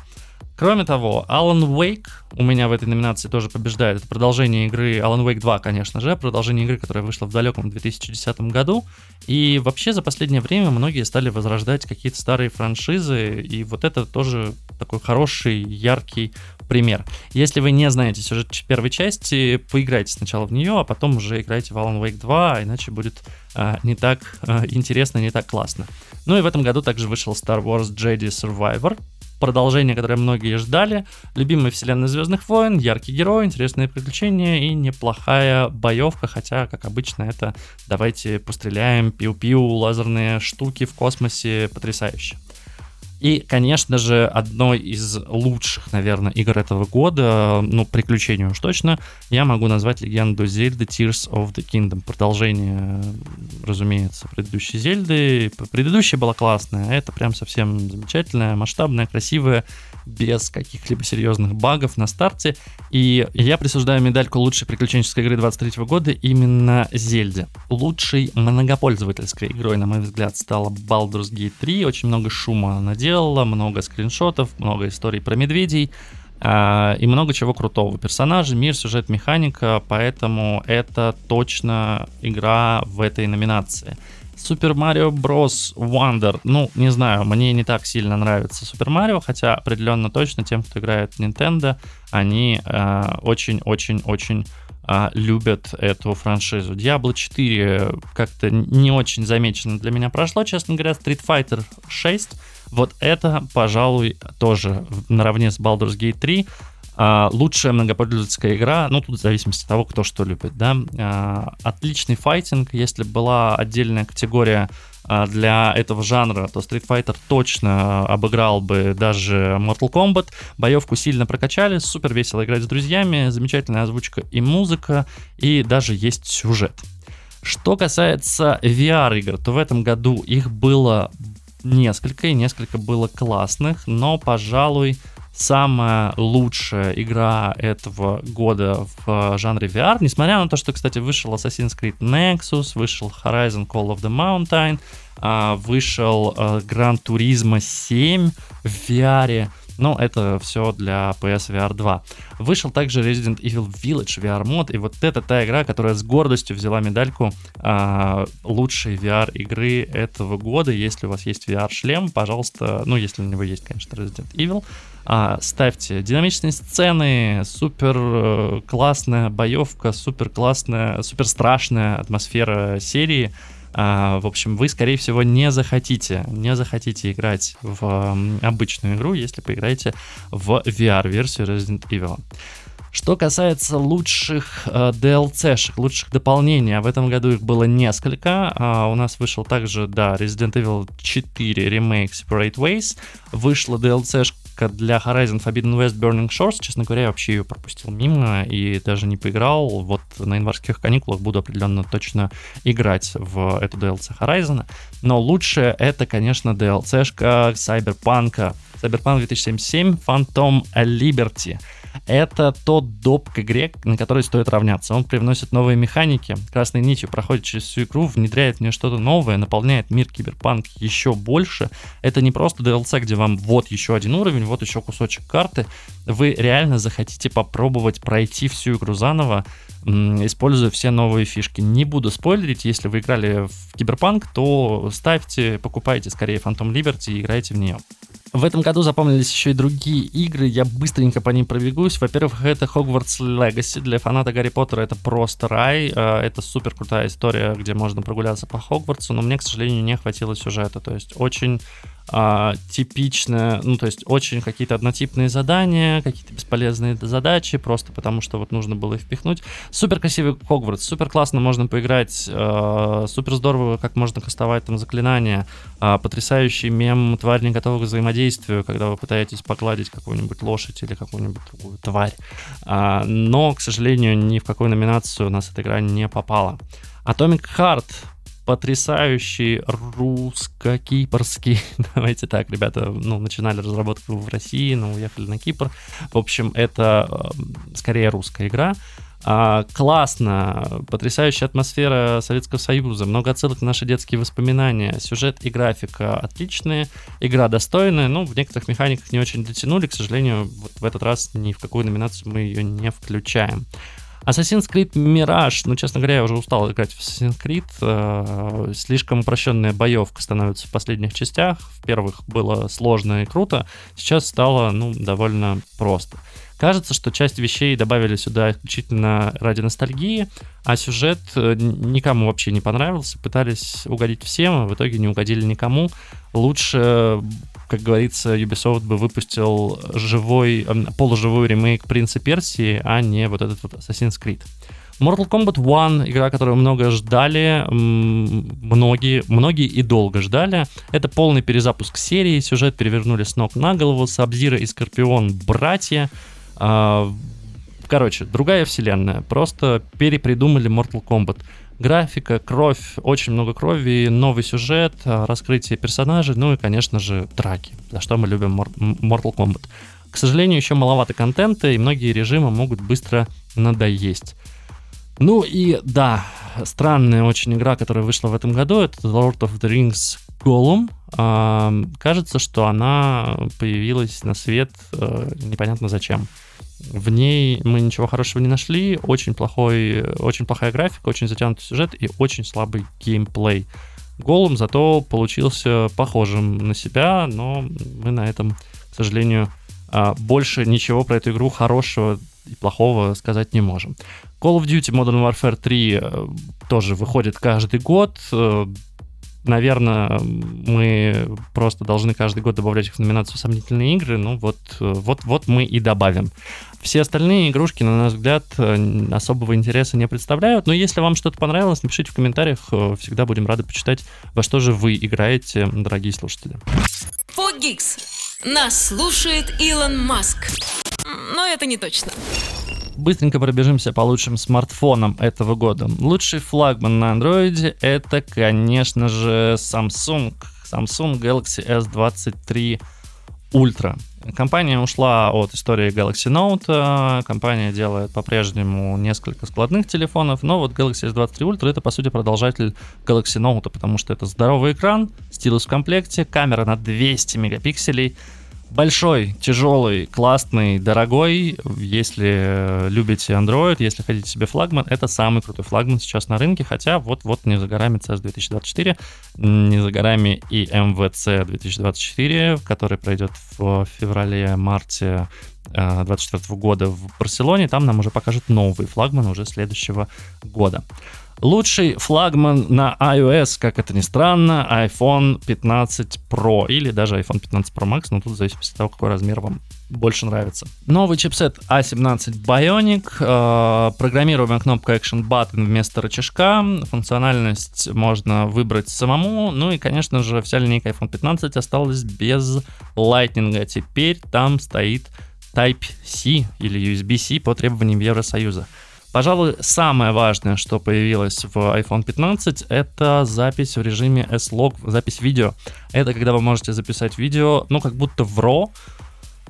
Кроме того, Alan Wake у меня в этой номинации тоже побеждает. Это продолжение игры Alan Wake 2, конечно же, продолжение игры, которая вышла в далеком 2010 году. И вообще за последнее время многие стали возрождать какие-то старые франшизы, и вот это тоже такой хороший, яркий пример. Если вы не знаете сюжет первой части, поиграйте сначала в нее, а потом уже играйте в Alan Wake 2, иначе будет а, не так а, интересно, не так классно. Ну и в этом году также вышел Star Wars Jedi Survivor, продолжение, которое многие ждали. Любимая вселенная Звездных войн, яркий герой, интересные приключения и неплохая боевка, хотя, как обычно, это давайте постреляем, пиу-пиу, лазерные штуки в космосе, потрясающе. И, конечно же, одной из лучших, наверное, игр этого года, ну, приключений уж точно, я могу назвать легенду Зельды Tears of the Kingdom. Продолжение, разумеется, предыдущей Зельды. Предыдущая была классная, а это прям совсем замечательная, масштабная, красивая, без каких-либо серьезных багов на старте. И я присуждаю медальку лучшей приключенческой игры 23 года именно Зельде. Лучшей многопользовательской игрой, на мой взгляд, стала Baldur's Gate 3. Очень много шума наделала, много скриншотов, много историй про медведей. Uh, и много чего крутого. Персонажи, мир, сюжет, механика, поэтому это точно игра в этой номинации. Super Mario Bros. Wonder. Ну, не знаю, мне не так сильно нравится Super Mario, хотя определенно точно тем, кто играет Nintendo, они очень-очень-очень э, а, любят эту франшизу. Diablo 4 как-то не очень замечено для меня прошло, честно говоря. Street Fighter 6, вот это, пожалуй, тоже наравне с Baldur's Gate 3 а, лучшая многопользовательская игра, ну, тут в зависимости от того, кто что любит, да. А, отличный файтинг, если была отдельная категория а, для этого жанра, то Street Fighter точно обыграл бы даже Mortal Kombat. Боевку сильно прокачали, супер весело играть с друзьями, замечательная озвучка и музыка, и даже есть сюжет. Что касается VR-игр, то в этом году их было несколько, и несколько было классных, но, пожалуй, самая лучшая игра этого года в жанре VR, несмотря на то, что, кстати, вышел Assassin's Creed Nexus, вышел Horizon Call of the Mountain, а, вышел э, Gran Turismo 7 в VR, но это все для PS VR 2. Вышел также Resident Evil Village VR мод, и вот это та игра, которая с гордостью взяла медальку а, лучшей VR игры этого года. Если у вас есть VR шлем, пожалуйста, ну если у него есть, конечно, Resident Evil, а, ставьте динамичные сцены, супер э, классная боевка, супер классная, супер страшная атмосфера серии. А, в общем, вы, скорее всего, не захотите, не захотите играть в обычную игру, если поиграете в VR-версию Resident Evil. Что касается лучших э, DLC-шек, лучших дополнений, а в этом году их было несколько. А, у нас вышел также, да, Resident Evil 4 Remake Separate Ways. Вышла DLC-шка для Horizon Forbidden West Burning Shores. Честно говоря, я вообще ее пропустил мимо и даже не поиграл. Вот на январских каникулах буду определенно точно играть в эту DLC Horizon. Но лучшее это, конечно, DLC-шка Cyberpunk. Cyberpunk 2077 Phantom Liberty. Это тот доп к игре, на который стоит равняться. Он привносит новые механики, красной нитью проходит через всю игру, внедряет в нее что-то новое, наполняет мир киберпанк еще больше. Это не просто DLC, где вам вот еще один уровень, вот еще кусочек карты. Вы реально захотите попробовать пройти всю игру заново, используя все новые фишки. Не буду спойлерить, если вы играли в Киберпанк, то ставьте, покупайте скорее Phantom Liberty и играйте в нее. В этом году запомнились еще и другие игры, я быстренько по ним пробегусь. Во-первых, это Hogwarts Legacy. Для фаната Гарри Поттера это просто рай. Э, это супер крутая история, где можно прогуляться по Хогвартсу, но мне, к сожалению, не хватило сюжета. То есть очень а, типичное, ну, то есть очень какие-то однотипные задания, какие-то бесполезные задачи, просто потому что вот нужно было их впихнуть. Супер красивый Хогвартс, супер классно можно поиграть, а, супер здорово, как можно кастовать там заклинания, а, потрясающий мем «Тварь не готова к взаимодействию», когда вы пытаетесь погладить какую-нибудь лошадь или какую-нибудь другую тварь. А, но, к сожалению, ни в какую номинацию у нас эта игра не попала. Atomic Heart потрясающий русско-кипрский. Давайте так, ребята, ну, начинали разработку в России, но уехали на Кипр. В общем, это э, скорее русская игра. А, классно, потрясающая атмосфера Советского Союза, много отсылок на наши детские воспоминания, сюжет и графика отличные, игра достойная, но в некоторых механиках не очень дотянули, к сожалению, вот в этот раз ни в какую номинацию мы ее не включаем. Assassin's Creed Mirage, ну, честно говоря, я уже устал играть в Assassin's Creed. Э, слишком упрощенная боевка становится в последних частях. В первых было сложно и круто, сейчас стало, ну, довольно просто. Кажется, что часть вещей добавили сюда исключительно ради ностальгии, а сюжет э, никому вообще не понравился. Пытались угодить всем, а в итоге не угодили никому. Лучше как говорится, Ubisoft бы выпустил живой, полуживой ремейк Принца Персии, а не вот этот вот Assassin's Creed. Mortal Kombat 1, игра, которую много ждали, многие, многие и долго ждали. Это полный перезапуск серии, сюжет перевернули с ног на голову, Сабзира и Скорпион братья. А, короче, другая вселенная, просто перепридумали Mortal Kombat графика, кровь, очень много крови, новый сюжет, а, раскрытие персонажей, ну и, конечно же, драки, за что мы любим Mortal Kombat. К сожалению, еще маловато контента, и многие режимы могут быстро надоесть. Ну и да, странная очень игра, которая вышла в этом году, это Lord of the Rings Gollum. А, кажется, что она появилась на свет а, непонятно зачем. В ней мы ничего хорошего не нашли, очень плохой, очень плохая графика, очень затянутый сюжет и очень слабый геймплей. Голум зато получился похожим на себя, но мы на этом, к сожалению, а, больше ничего про эту игру хорошего и плохого сказать не можем. Call of Duty Modern Warfare 3 тоже выходит каждый год наверное, мы просто должны каждый год добавлять их в номинацию «Сомнительные игры». Ну вот, вот, вот мы и добавим. Все остальные игрушки, на наш взгляд, особого интереса не представляют. Но если вам что-то понравилось, напишите в комментариях. Всегда будем рады почитать, во что же вы играете, дорогие слушатели. Фогикс. Нас слушает Илон Маск. Но это не точно. Быстренько пробежимся по лучшим смартфонам этого года. Лучший флагман на Android это, конечно же, Samsung. Samsung Galaxy S23 Ultra. Компания ушла от истории Galaxy Note, компания делает по-прежнему несколько складных телефонов, но вот Galaxy S23 Ultra это по сути продолжатель Galaxy Note, потому что это здоровый экран, стилус в комплекте, камера на 200 мегапикселей, большой, тяжелый, классный, дорогой. Если любите Android, если хотите себе флагман, это самый крутой флагман сейчас на рынке. Хотя вот-вот не за горами CS 2024, не за горами и MVC 2024, который пройдет в феврале-марте 2024 э, года в Барселоне. Там нам уже покажут новый флагман уже следующего года. Лучший флагман на iOS, как это ни странно, iPhone 15 Pro или даже iPhone 15 Pro Max, но тут в зависимости от того, какой размер вам больше нравится. Новый чипсет A17 Bionic, э, программируемая кнопка Action Button вместо рычажка, функциональность можно выбрать самому, ну и, конечно же, вся линейка iPhone 15 осталась без Lightning, теперь там стоит Type-C или USB-C по требованиям Евросоюза. Пожалуй, самое важное, что появилось в iPhone 15, это запись в режиме S-Log, запись видео. Это когда вы можете записать видео, ну, как будто в RAW,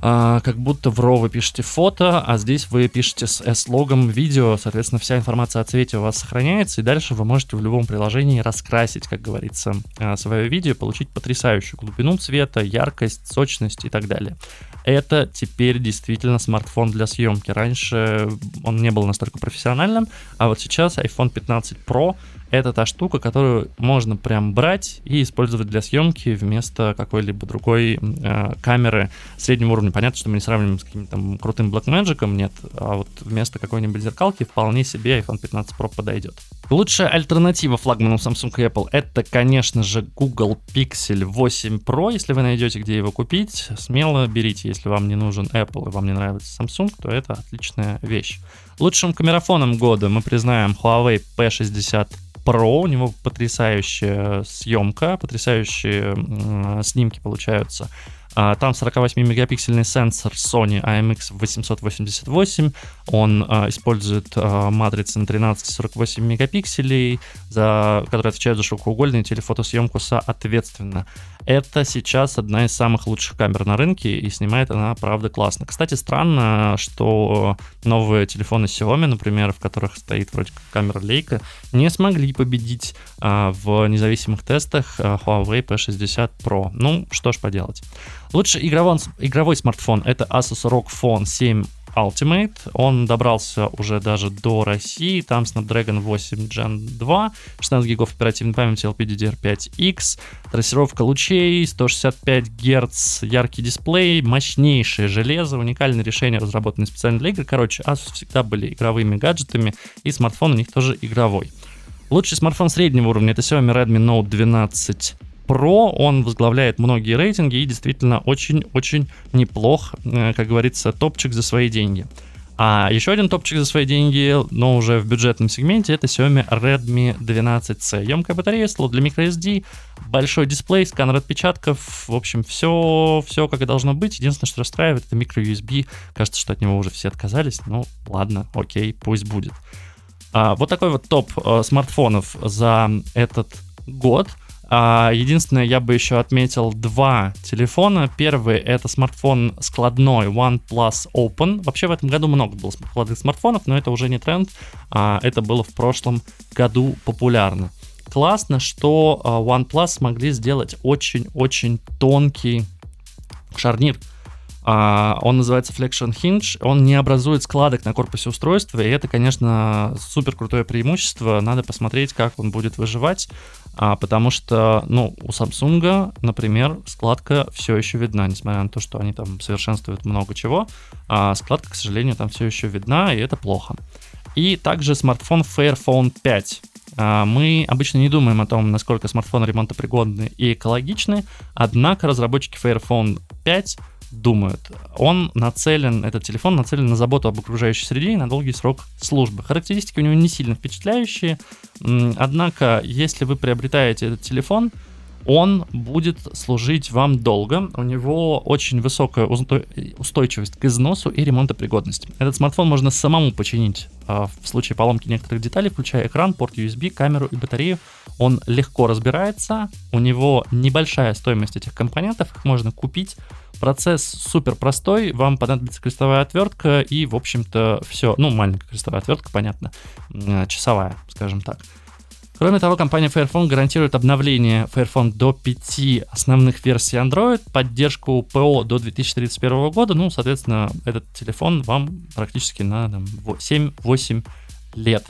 а, как будто в RAW вы пишете фото, а здесь вы пишете с S-логом видео, соответственно, вся информация о цвете у вас сохраняется, и дальше вы можете в любом приложении раскрасить, как говорится, а, свое видео, получить потрясающую глубину цвета, яркость, сочность и так далее. Это теперь действительно смартфон для съемки. Раньше он не был настолько профессиональным, а вот сейчас iPhone 15 Pro это та штука, которую можно прям брать и использовать для съемки вместо какой-либо другой э, камеры среднего уровня. Понятно, что мы не сравниваем с каким-то там крутым Blackmagic, нет, а вот вместо какой-нибудь зеркалки вполне себе iPhone 15 Pro подойдет. Лучшая альтернатива флагману Samsung и Apple это, конечно же, Google Pixel 8 Pro. Если вы найдете, где его купить, смело берите. Если вам не нужен Apple и вам не нравится Samsung, то это отличная вещь. Лучшим камерафоном года мы признаем Huawei P60 Pro, у него потрясающая съемка, потрясающие снимки получаются. А, там 48-мегапиксельный сенсор Sony IMX888. Он а, использует а, матрицы на 13-48 мегапикселей, за, которые отвечают за широкоугольную телефотосъемку соответственно. Это сейчас одна из самых лучших камер на рынке, и снимает она, правда, классно. Кстати, странно, что новые телефоны Xiaomi, например, в которых стоит вроде как камера Leica, не смогли победить а, в независимых тестах а, Huawei P60 Pro. Ну, что ж поделать. Лучший игровой, игровой смартфон это Asus ROG Phone 7 Ultimate. Он добрался уже даже до России. Там Snapdragon 8 Gen 2, 16 гигов оперативной памяти LPDDR5X, трассировка лучей, 165 Гц, яркий дисплей, мощнейшее железо, уникальное решение, разработанное специально для игр. Короче, Asus всегда были игровыми гаджетами, и смартфон у них тоже игровой. Лучший смартфон среднего уровня это Xiaomi Redmi Note 12 Pro, он возглавляет многие рейтинги и действительно очень-очень неплох, э, как говорится, топчик за свои деньги. А еще один топчик за свои деньги, но уже в бюджетном сегменте, это Xiaomi Redmi 12C. Емкая батарея, слот для microSD, большой дисплей, сканер отпечатков, в общем, все, все как и должно быть. Единственное, что расстраивает, это microUSB. Кажется, что от него уже все отказались. Ну, ладно, окей, пусть будет. А, вот такой вот топ а, смартфонов за этот год – а, единственное, я бы еще отметил два телефона. Первый это смартфон складной OnePlus Open. Вообще в этом году много было складных смартфонов, но это уже не тренд. А, это было в прошлом году популярно. Классно, что а, OnePlus смогли сделать очень-очень тонкий шарнир он называется Flexion Hinge. Он не образует складок на корпусе устройства, и это, конечно, супер крутое преимущество. Надо посмотреть, как он будет выживать, а, потому что, ну, у Samsung, например, складка все еще видна, несмотря на то, что они там совершенствуют много чего. А складка, к сожалению, там все еще видна, и это плохо. И также смартфон Fairphone 5. А, мы обычно не думаем о том, насколько смартфоны ремонтопригодны и экологичны, однако разработчики Fairphone 5 думают. Он нацелен, этот телефон нацелен на заботу об окружающей среде и на долгий срок службы. Характеристики у него не сильно впечатляющие, однако, если вы приобретаете этот телефон, он будет служить вам долго. У него очень высокая устойчивость к износу и ремонтопригодность. Этот смартфон можно самому починить а, в случае поломки некоторых деталей, включая экран, порт USB, камеру и батарею. Он легко разбирается, у него небольшая стоимость этих компонентов, их можно купить. Процесс супер простой, вам понадобится крестовая отвертка и, в общем-то, все. Ну, маленькая крестовая отвертка, понятно, часовая, скажем так. Кроме того, компания Fairphone гарантирует обновление Fairphone до 5 основных версий Android, поддержку ПО до 2031 года. Ну, соответственно, этот телефон вам практически на 7-8 лет.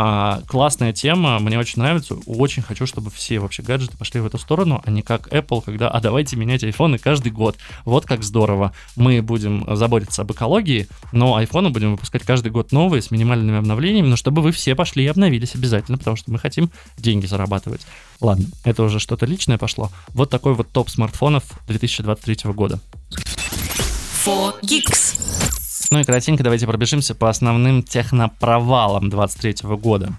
А, классная тема, мне очень нравится. Очень хочу, чтобы все вообще гаджеты пошли в эту сторону, а не как Apple, когда а давайте менять айфоны каждый год. Вот как здорово. Мы будем заботиться об экологии, но айфоны будем выпускать каждый год новые с минимальными обновлениями, но чтобы вы все пошли и обновились обязательно, потому что мы хотим деньги зарабатывать. Ладно, это уже что-то личное пошло. Вот такой вот топ смартфонов 2023 года. 4Geeks. Ну и кратенько давайте пробежимся по основным технопровалам 2023 года.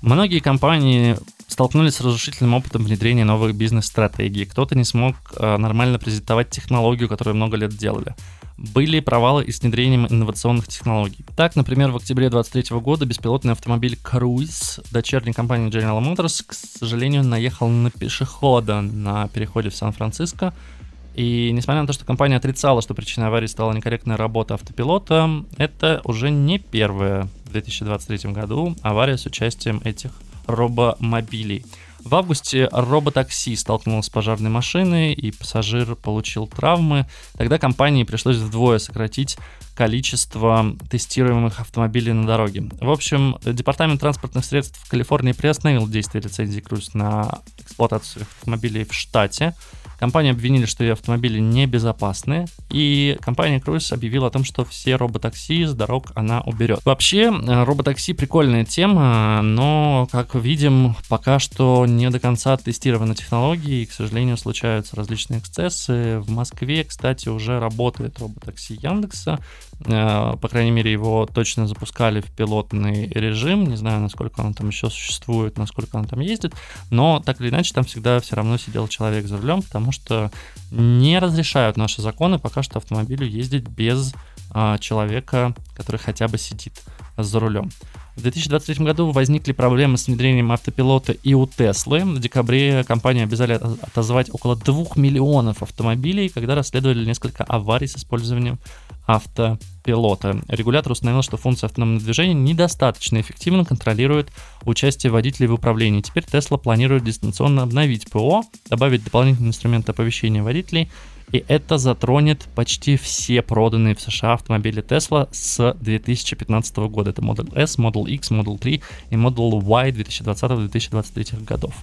Многие компании столкнулись с разрушительным опытом внедрения новых бизнес-стратегий. Кто-то не смог э, нормально презентовать технологию, которую много лет делали. Были провалы и с внедрением инновационных технологий. Так, например, в октябре 2023 года беспилотный автомобиль Cruise дочерней компании General Motors, к сожалению, наехал на пешехода на переходе в Сан-Франциско, и несмотря на то, что компания отрицала, что причиной аварии стала некорректная работа автопилота, это уже не первая в 2023 году авария с участием этих робомобилей. В августе роботакси столкнулось с пожарной машиной, и пассажир получил травмы. Тогда компании пришлось вдвое сократить количество тестируемых автомобилей на дороге. В общем, Департамент транспортных средств в Калифорнии приостановил действие лицензии Cruise на эксплуатацию автомобилей в штате. Компанию обвинили, что ее автомобили небезопасны, и компания Cruise объявила о том, что все роботакси с дорог она уберет. Вообще, э, роботакси прикольная тема, но, как видим, пока что не до конца тестированы технологии, и, к сожалению, случаются различные эксцессы. В Москве, кстати, уже работает роботакси Яндекса, по крайней мере, его точно запускали в пилотный режим, не знаю, насколько он там еще существует, насколько он там ездит, но так или иначе там всегда все равно сидел человек за рулем, потому что не разрешают наши законы пока что автомобилю ездить без а, человека, который хотя бы сидит за рулем. В 2023 году возникли проблемы с внедрением автопилота и у Теслы. В декабре компанию обязали отозвать около 2 миллионов автомобилей, когда расследовали несколько аварий с использованием автопилота. Регулятор установил, что функция автономного движения недостаточно эффективно контролирует участие водителей в управлении. Теперь Tesla планирует дистанционно обновить ПО, добавить дополнительные инструменты оповещения водителей и это затронет почти все проданные в США автомобили Tesla с 2015 года. Это Model S, Model X, Model 3 и Model Y 2020-2023 годов.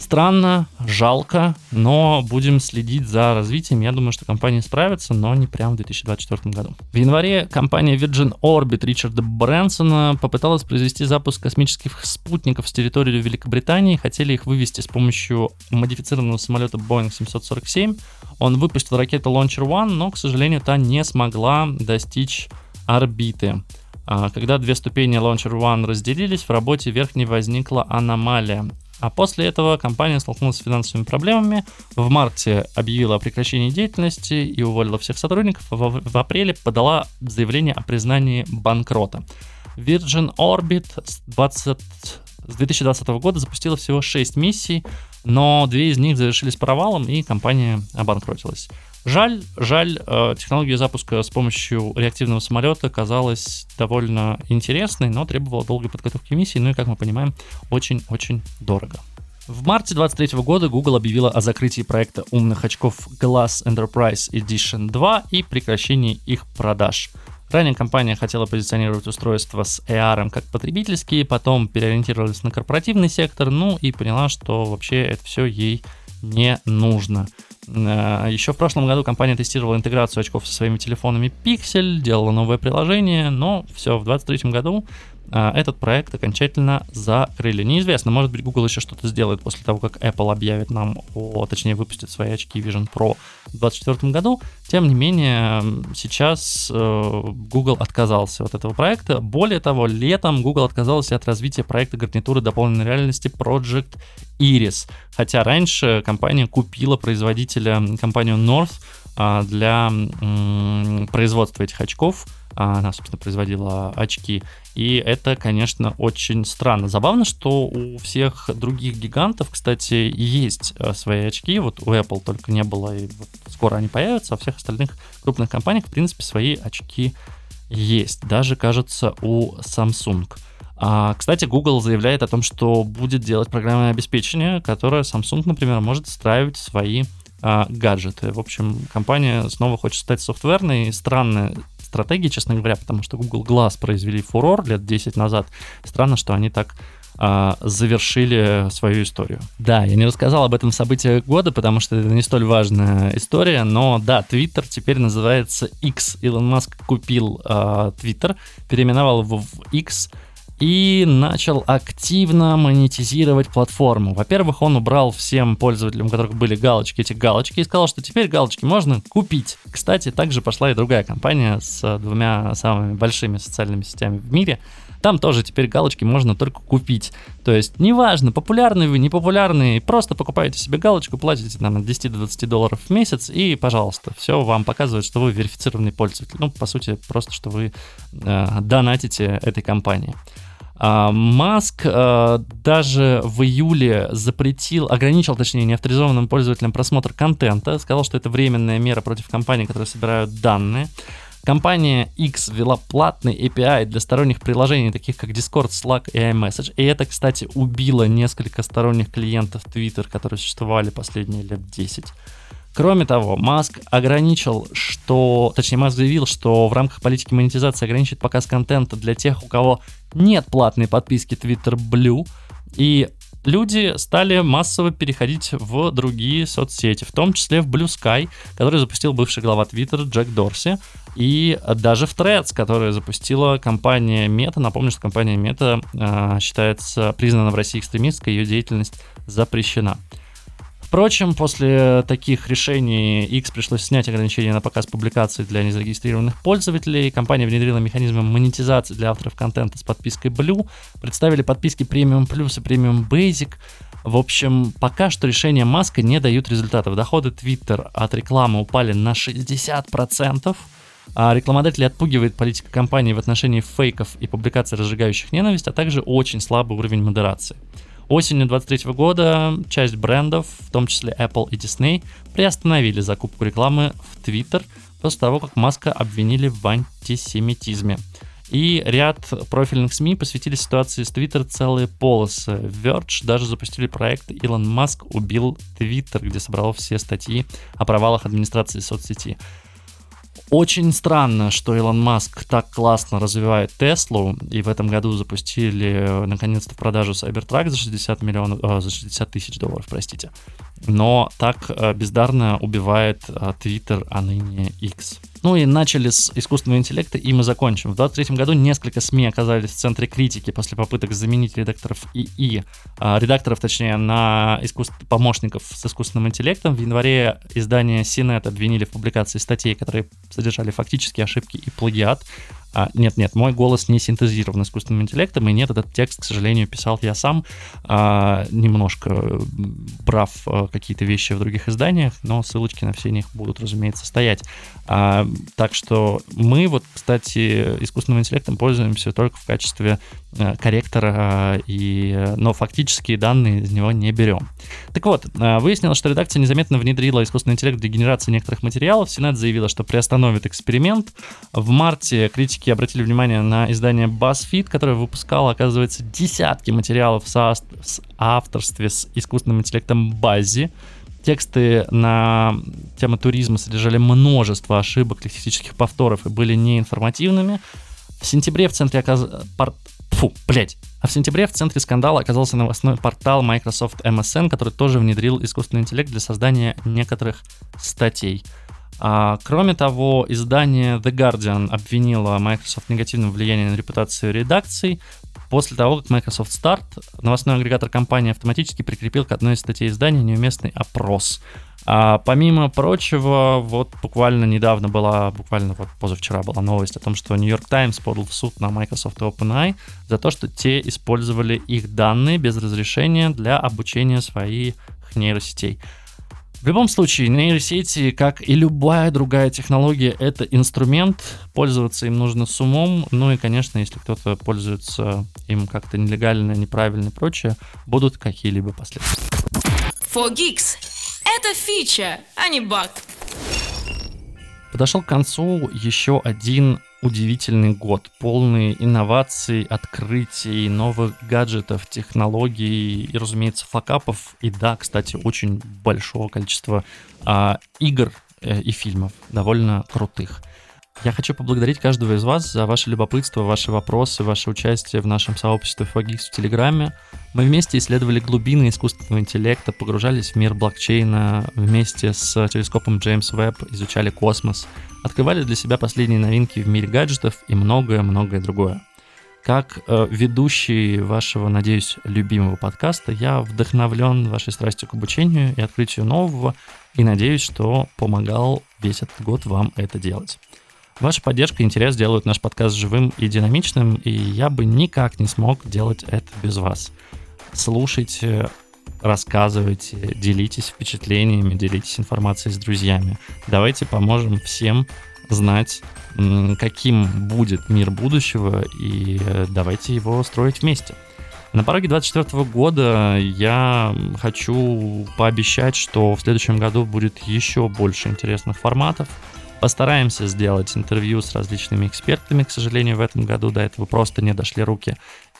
Странно, жалко, но будем следить за развитием. Я думаю, что компания справится, но не прямо в 2024 году. В январе компания Virgin Orbit Ричарда Брэнсона попыталась произвести запуск космических спутников с территории Великобритании. Хотели их вывести с помощью модифицированного самолета Boeing 747. Он выпустил ракету Launcher One, но, к сожалению, та не смогла достичь орбиты. А, когда две ступени Launcher One разделились, в работе верхней возникла аномалия. А после этого компания столкнулась с финансовыми проблемами. В марте объявила о прекращении деятельности и уволила всех сотрудников. В, в апреле подала заявление о признании банкрота. Virgin Orbit с, 20, с 2020 года запустила всего 6 миссий, но две из них завершились провалом, и компания обанкротилась. Жаль, жаль, э, технология запуска с помощью реактивного самолета казалась довольно интересной, но требовала долгой подготовки миссии, ну и, как мы понимаем, очень-очень дорого. В марте 2023 года Google объявила о закрытии проекта умных очков Glass Enterprise Edition 2 и прекращении их продаж. Ранее компания хотела позиционировать устройства с AR как потребительские, потом переориентировалась на корпоративный сектор, ну и поняла, что вообще это все ей не нужно. Э, Еще в прошлом году компания тестировала интеграцию очков со своими телефонами Pixel, делала новое приложение, но все, в 2023 году этот проект окончательно закрыли. Неизвестно, может быть, Google еще что-то сделает после того, как Apple объявит нам, о, точнее, выпустит свои очки Vision Pro в 2024 году. Тем не менее, сейчас э, Google отказался от этого проекта. Более того, летом Google отказался от развития проекта гарнитуры дополненной реальности Project Iris. Хотя раньше компания купила производителя, компанию North, а, для производства этих очков – а, она, собственно, производила очки. И это, конечно, очень странно. Забавно, что у всех других гигантов, кстати, есть э, свои очки. Вот у Apple только не было, и вот скоро они появятся, а у всех остальных крупных компаний, в принципе, свои очки есть. Даже, кажется, у Samsung. А, кстати, Google заявляет о том, что будет делать программное обеспечение, которое Samsung, например, может встраивать в свои а, гаджеты. В общем, компания снова хочет стать софтверной. Странная стратегии, честно говоря, потому что Google Glass произвели фурор лет 10 назад. Странно, что они так а, завершили свою историю. Да, я не рассказал об этом событии года, потому что это не столь важная история, но да, Twitter теперь называется X. Илон Маск купил а, Twitter, переименовал его в X, и начал активно монетизировать платформу. Во-первых, он убрал всем пользователям, у которых были галочки, эти галочки, и сказал, что теперь галочки можно купить. Кстати, также пошла и другая компания с двумя самыми большими социальными сетями в мире. Там тоже теперь галочки можно только купить. То есть, неважно, популярный вы, непопулярный, просто покупаете себе галочку, платите там от 10 до 20 долларов в месяц, и, пожалуйста, все вам показывает, что вы верифицированный пользователь. Ну, по сути, просто, что вы э, донатите этой компании. А, Маск а, даже в июле запретил, ограничил, точнее, неавторизованным пользователям просмотр контента, сказал, что это временная мера против компаний, которые собирают данные. Компания X ввела платный API для сторонних приложений, таких как Discord, Slack и iMessage. И это, кстати, убило несколько сторонних клиентов Twitter, которые существовали последние лет 10. Кроме того, Маск ограничил, что, точнее, Маск заявил, что в рамках политики монетизации ограничит показ контента для тех, у кого нет платной подписки Twitter Blue, и люди стали массово переходить в другие соцсети, в том числе в Blue Sky, который запустил бывший глава Twitter Джек Дорси, и даже в Threads, который запустила компания Meta. Напомню, что компания Meta э, считается признана в России экстремистской, ее деятельность запрещена. Впрочем, после таких решений X пришлось снять ограничения на показ публикаций для незарегистрированных пользователей. Компания внедрила механизмы монетизации для авторов контента с подпиской Blue. Представили подписки Premium Plus и Premium Basic. В общем, пока что решения Маска не дают результатов. Доходы Twitter от рекламы упали на 60%. А рекламодатели отпугивает политика компании в отношении фейков и публикаций, разжигающих ненависть, а также очень слабый уровень модерации. Осенью 2023 года часть брендов, в том числе Apple и Disney, приостановили закупку рекламы в Twitter после того, как Маска обвинили в антисемитизме. И ряд профильных СМИ посвятили ситуации с Twitter целые полосы. Verge даже запустили проект «Илон Маск убил Twitter», где собрал все статьи о провалах администрации соцсети. Очень странно, что Илон Маск так классно развивает Теслу, и в этом году запустили наконец-то в продажу Cybertruck за 60 миллионов, э, за 60 тысяч долларов, простите. Но так э, бездарно убивает э, Twitter, а ныне X. Ну и начали с искусственного интеллекта, и мы закончим. В 2023 году несколько СМИ оказались в центре критики после попыток заменить редакторов ИИ, а, редакторов, точнее, на искусств... помощников с искусственным интеллектом. В январе издание CNET обвинили в публикации статей, которые содержали фактические ошибки и плагиат. А, нет, нет, мой голос не синтезирован искусственным интеллектом, и нет, этот текст, к сожалению, писал я сам, а, немножко брав а, какие-то вещи в других изданиях, но ссылочки на все них будут, разумеется, стоять. А, так что мы вот, кстати, искусственным интеллектом пользуемся только в качестве а, корректора, а, и, но фактические данные из него не берем. Так вот, а, выяснилось, что редакция незаметно внедрила искусственный интеллект для генерации некоторых материалов. Сенат заявила, что приостановит эксперимент. В марте критики разработчики обратили внимание на издание BuzzFeed, которое выпускало, оказывается, десятки материалов в авторстве с искусственным интеллектом Бази. Тексты на тему туризма содержали множество ошибок, лексических повторов и были неинформативными. В сентябре в центре оказ... Пор... Фу, блять. А в сентябре в центре скандала оказался новостной портал Microsoft MSN, который тоже внедрил искусственный интеллект для создания некоторых статей. А, кроме того, издание The Guardian обвинило Microsoft в негативном влиянии на репутацию редакций. После того, как Microsoft Start, новостной агрегатор компании автоматически прикрепил к одной из статей издания неуместный опрос. А помимо прочего, вот буквально недавно была, буквально вот позавчера была новость о том, что New York Times подал в суд на Microsoft и OpenAI за то, что те использовали их данные без разрешения для обучения своих нейросетей. В любом случае, нейросети, как и любая другая технология, это инструмент, пользоваться им нужно с умом, ну и, конечно, если кто-то пользуется им как-то нелегально, неправильно и прочее, будут какие-либо последствия. For Geeks. Это фича, а не баг. Подошел к концу еще один удивительный год, полный инноваций, открытий, новых гаджетов, технологий и, разумеется, факапов. И да, кстати, очень большого количества а, игр э, и фильмов, довольно крутых. Я хочу поблагодарить каждого из вас за ваше любопытство, ваши вопросы, ваше участие в нашем сообществе Fogix в Телеграме. Мы вместе исследовали глубины искусственного интеллекта, погружались в мир блокчейна, вместе с телескопом Джеймс Веб изучали космос, открывали для себя последние новинки в мире гаджетов и многое-многое другое. Как э, ведущий вашего, надеюсь, любимого подкаста, я вдохновлен вашей страстью к обучению и открытию нового, и надеюсь, что помогал весь этот год вам это делать. Ваша поддержка и интерес делают наш подкаст живым и динамичным, и я бы никак не смог делать это без вас. Слушайте, рассказывайте, делитесь впечатлениями, делитесь информацией с друзьями. Давайте поможем всем знать, каким будет мир будущего, и э, давайте его строить вместе. На пороге 2024 года я хочу пообещать, что в следующем году будет еще больше интересных форматов, Постараемся сделать интервью с различными экспертами. К сожалению, в этом году до этого просто не дошли руки.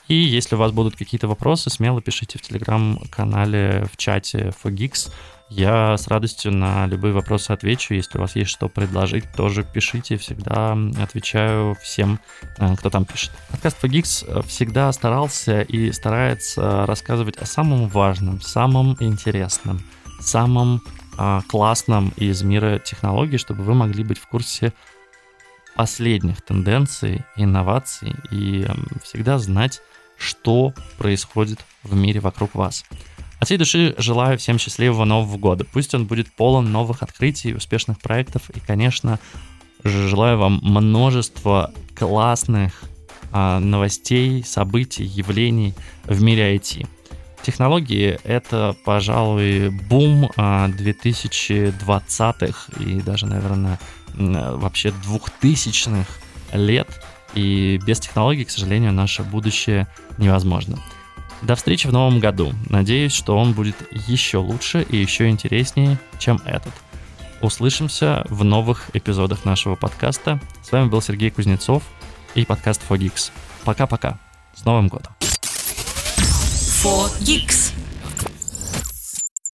И если у вас будут какие-то вопросы, смело пишите в телеграм-канале, в чате Fogix. Я с радостью на любые вопросы отвечу. Если у вас есть что предложить, тоже пишите. Всегда отвечаю всем, э, кто там пишет. Подкаст Fogix всегда старался и старается рассказывать о самом важном, самом интересном, самом классном из мира технологий, чтобы вы могли быть в курсе последних тенденций, инноваций и всегда знать, что происходит в мире вокруг вас. От всей души желаю всем счастливого Нового года. Пусть он будет полон новых открытий, успешных проектов и, конечно, желаю вам множества классных а, новостей, событий, явлений в мире IT. Технологии — это, пожалуй, бум 2020-х а, и даже, наверное, вообще 2000-х лет. И без технологий, к сожалению, наше будущее невозможно. До встречи в новом году. Надеюсь, что он будет еще лучше и еще интереснее, чем этот. Услышимся в новых эпизодах нашего подкаста. С вами был Сергей Кузнецов и подкаст 4Geeks. Пока-пока. С Новым годом! for geeks.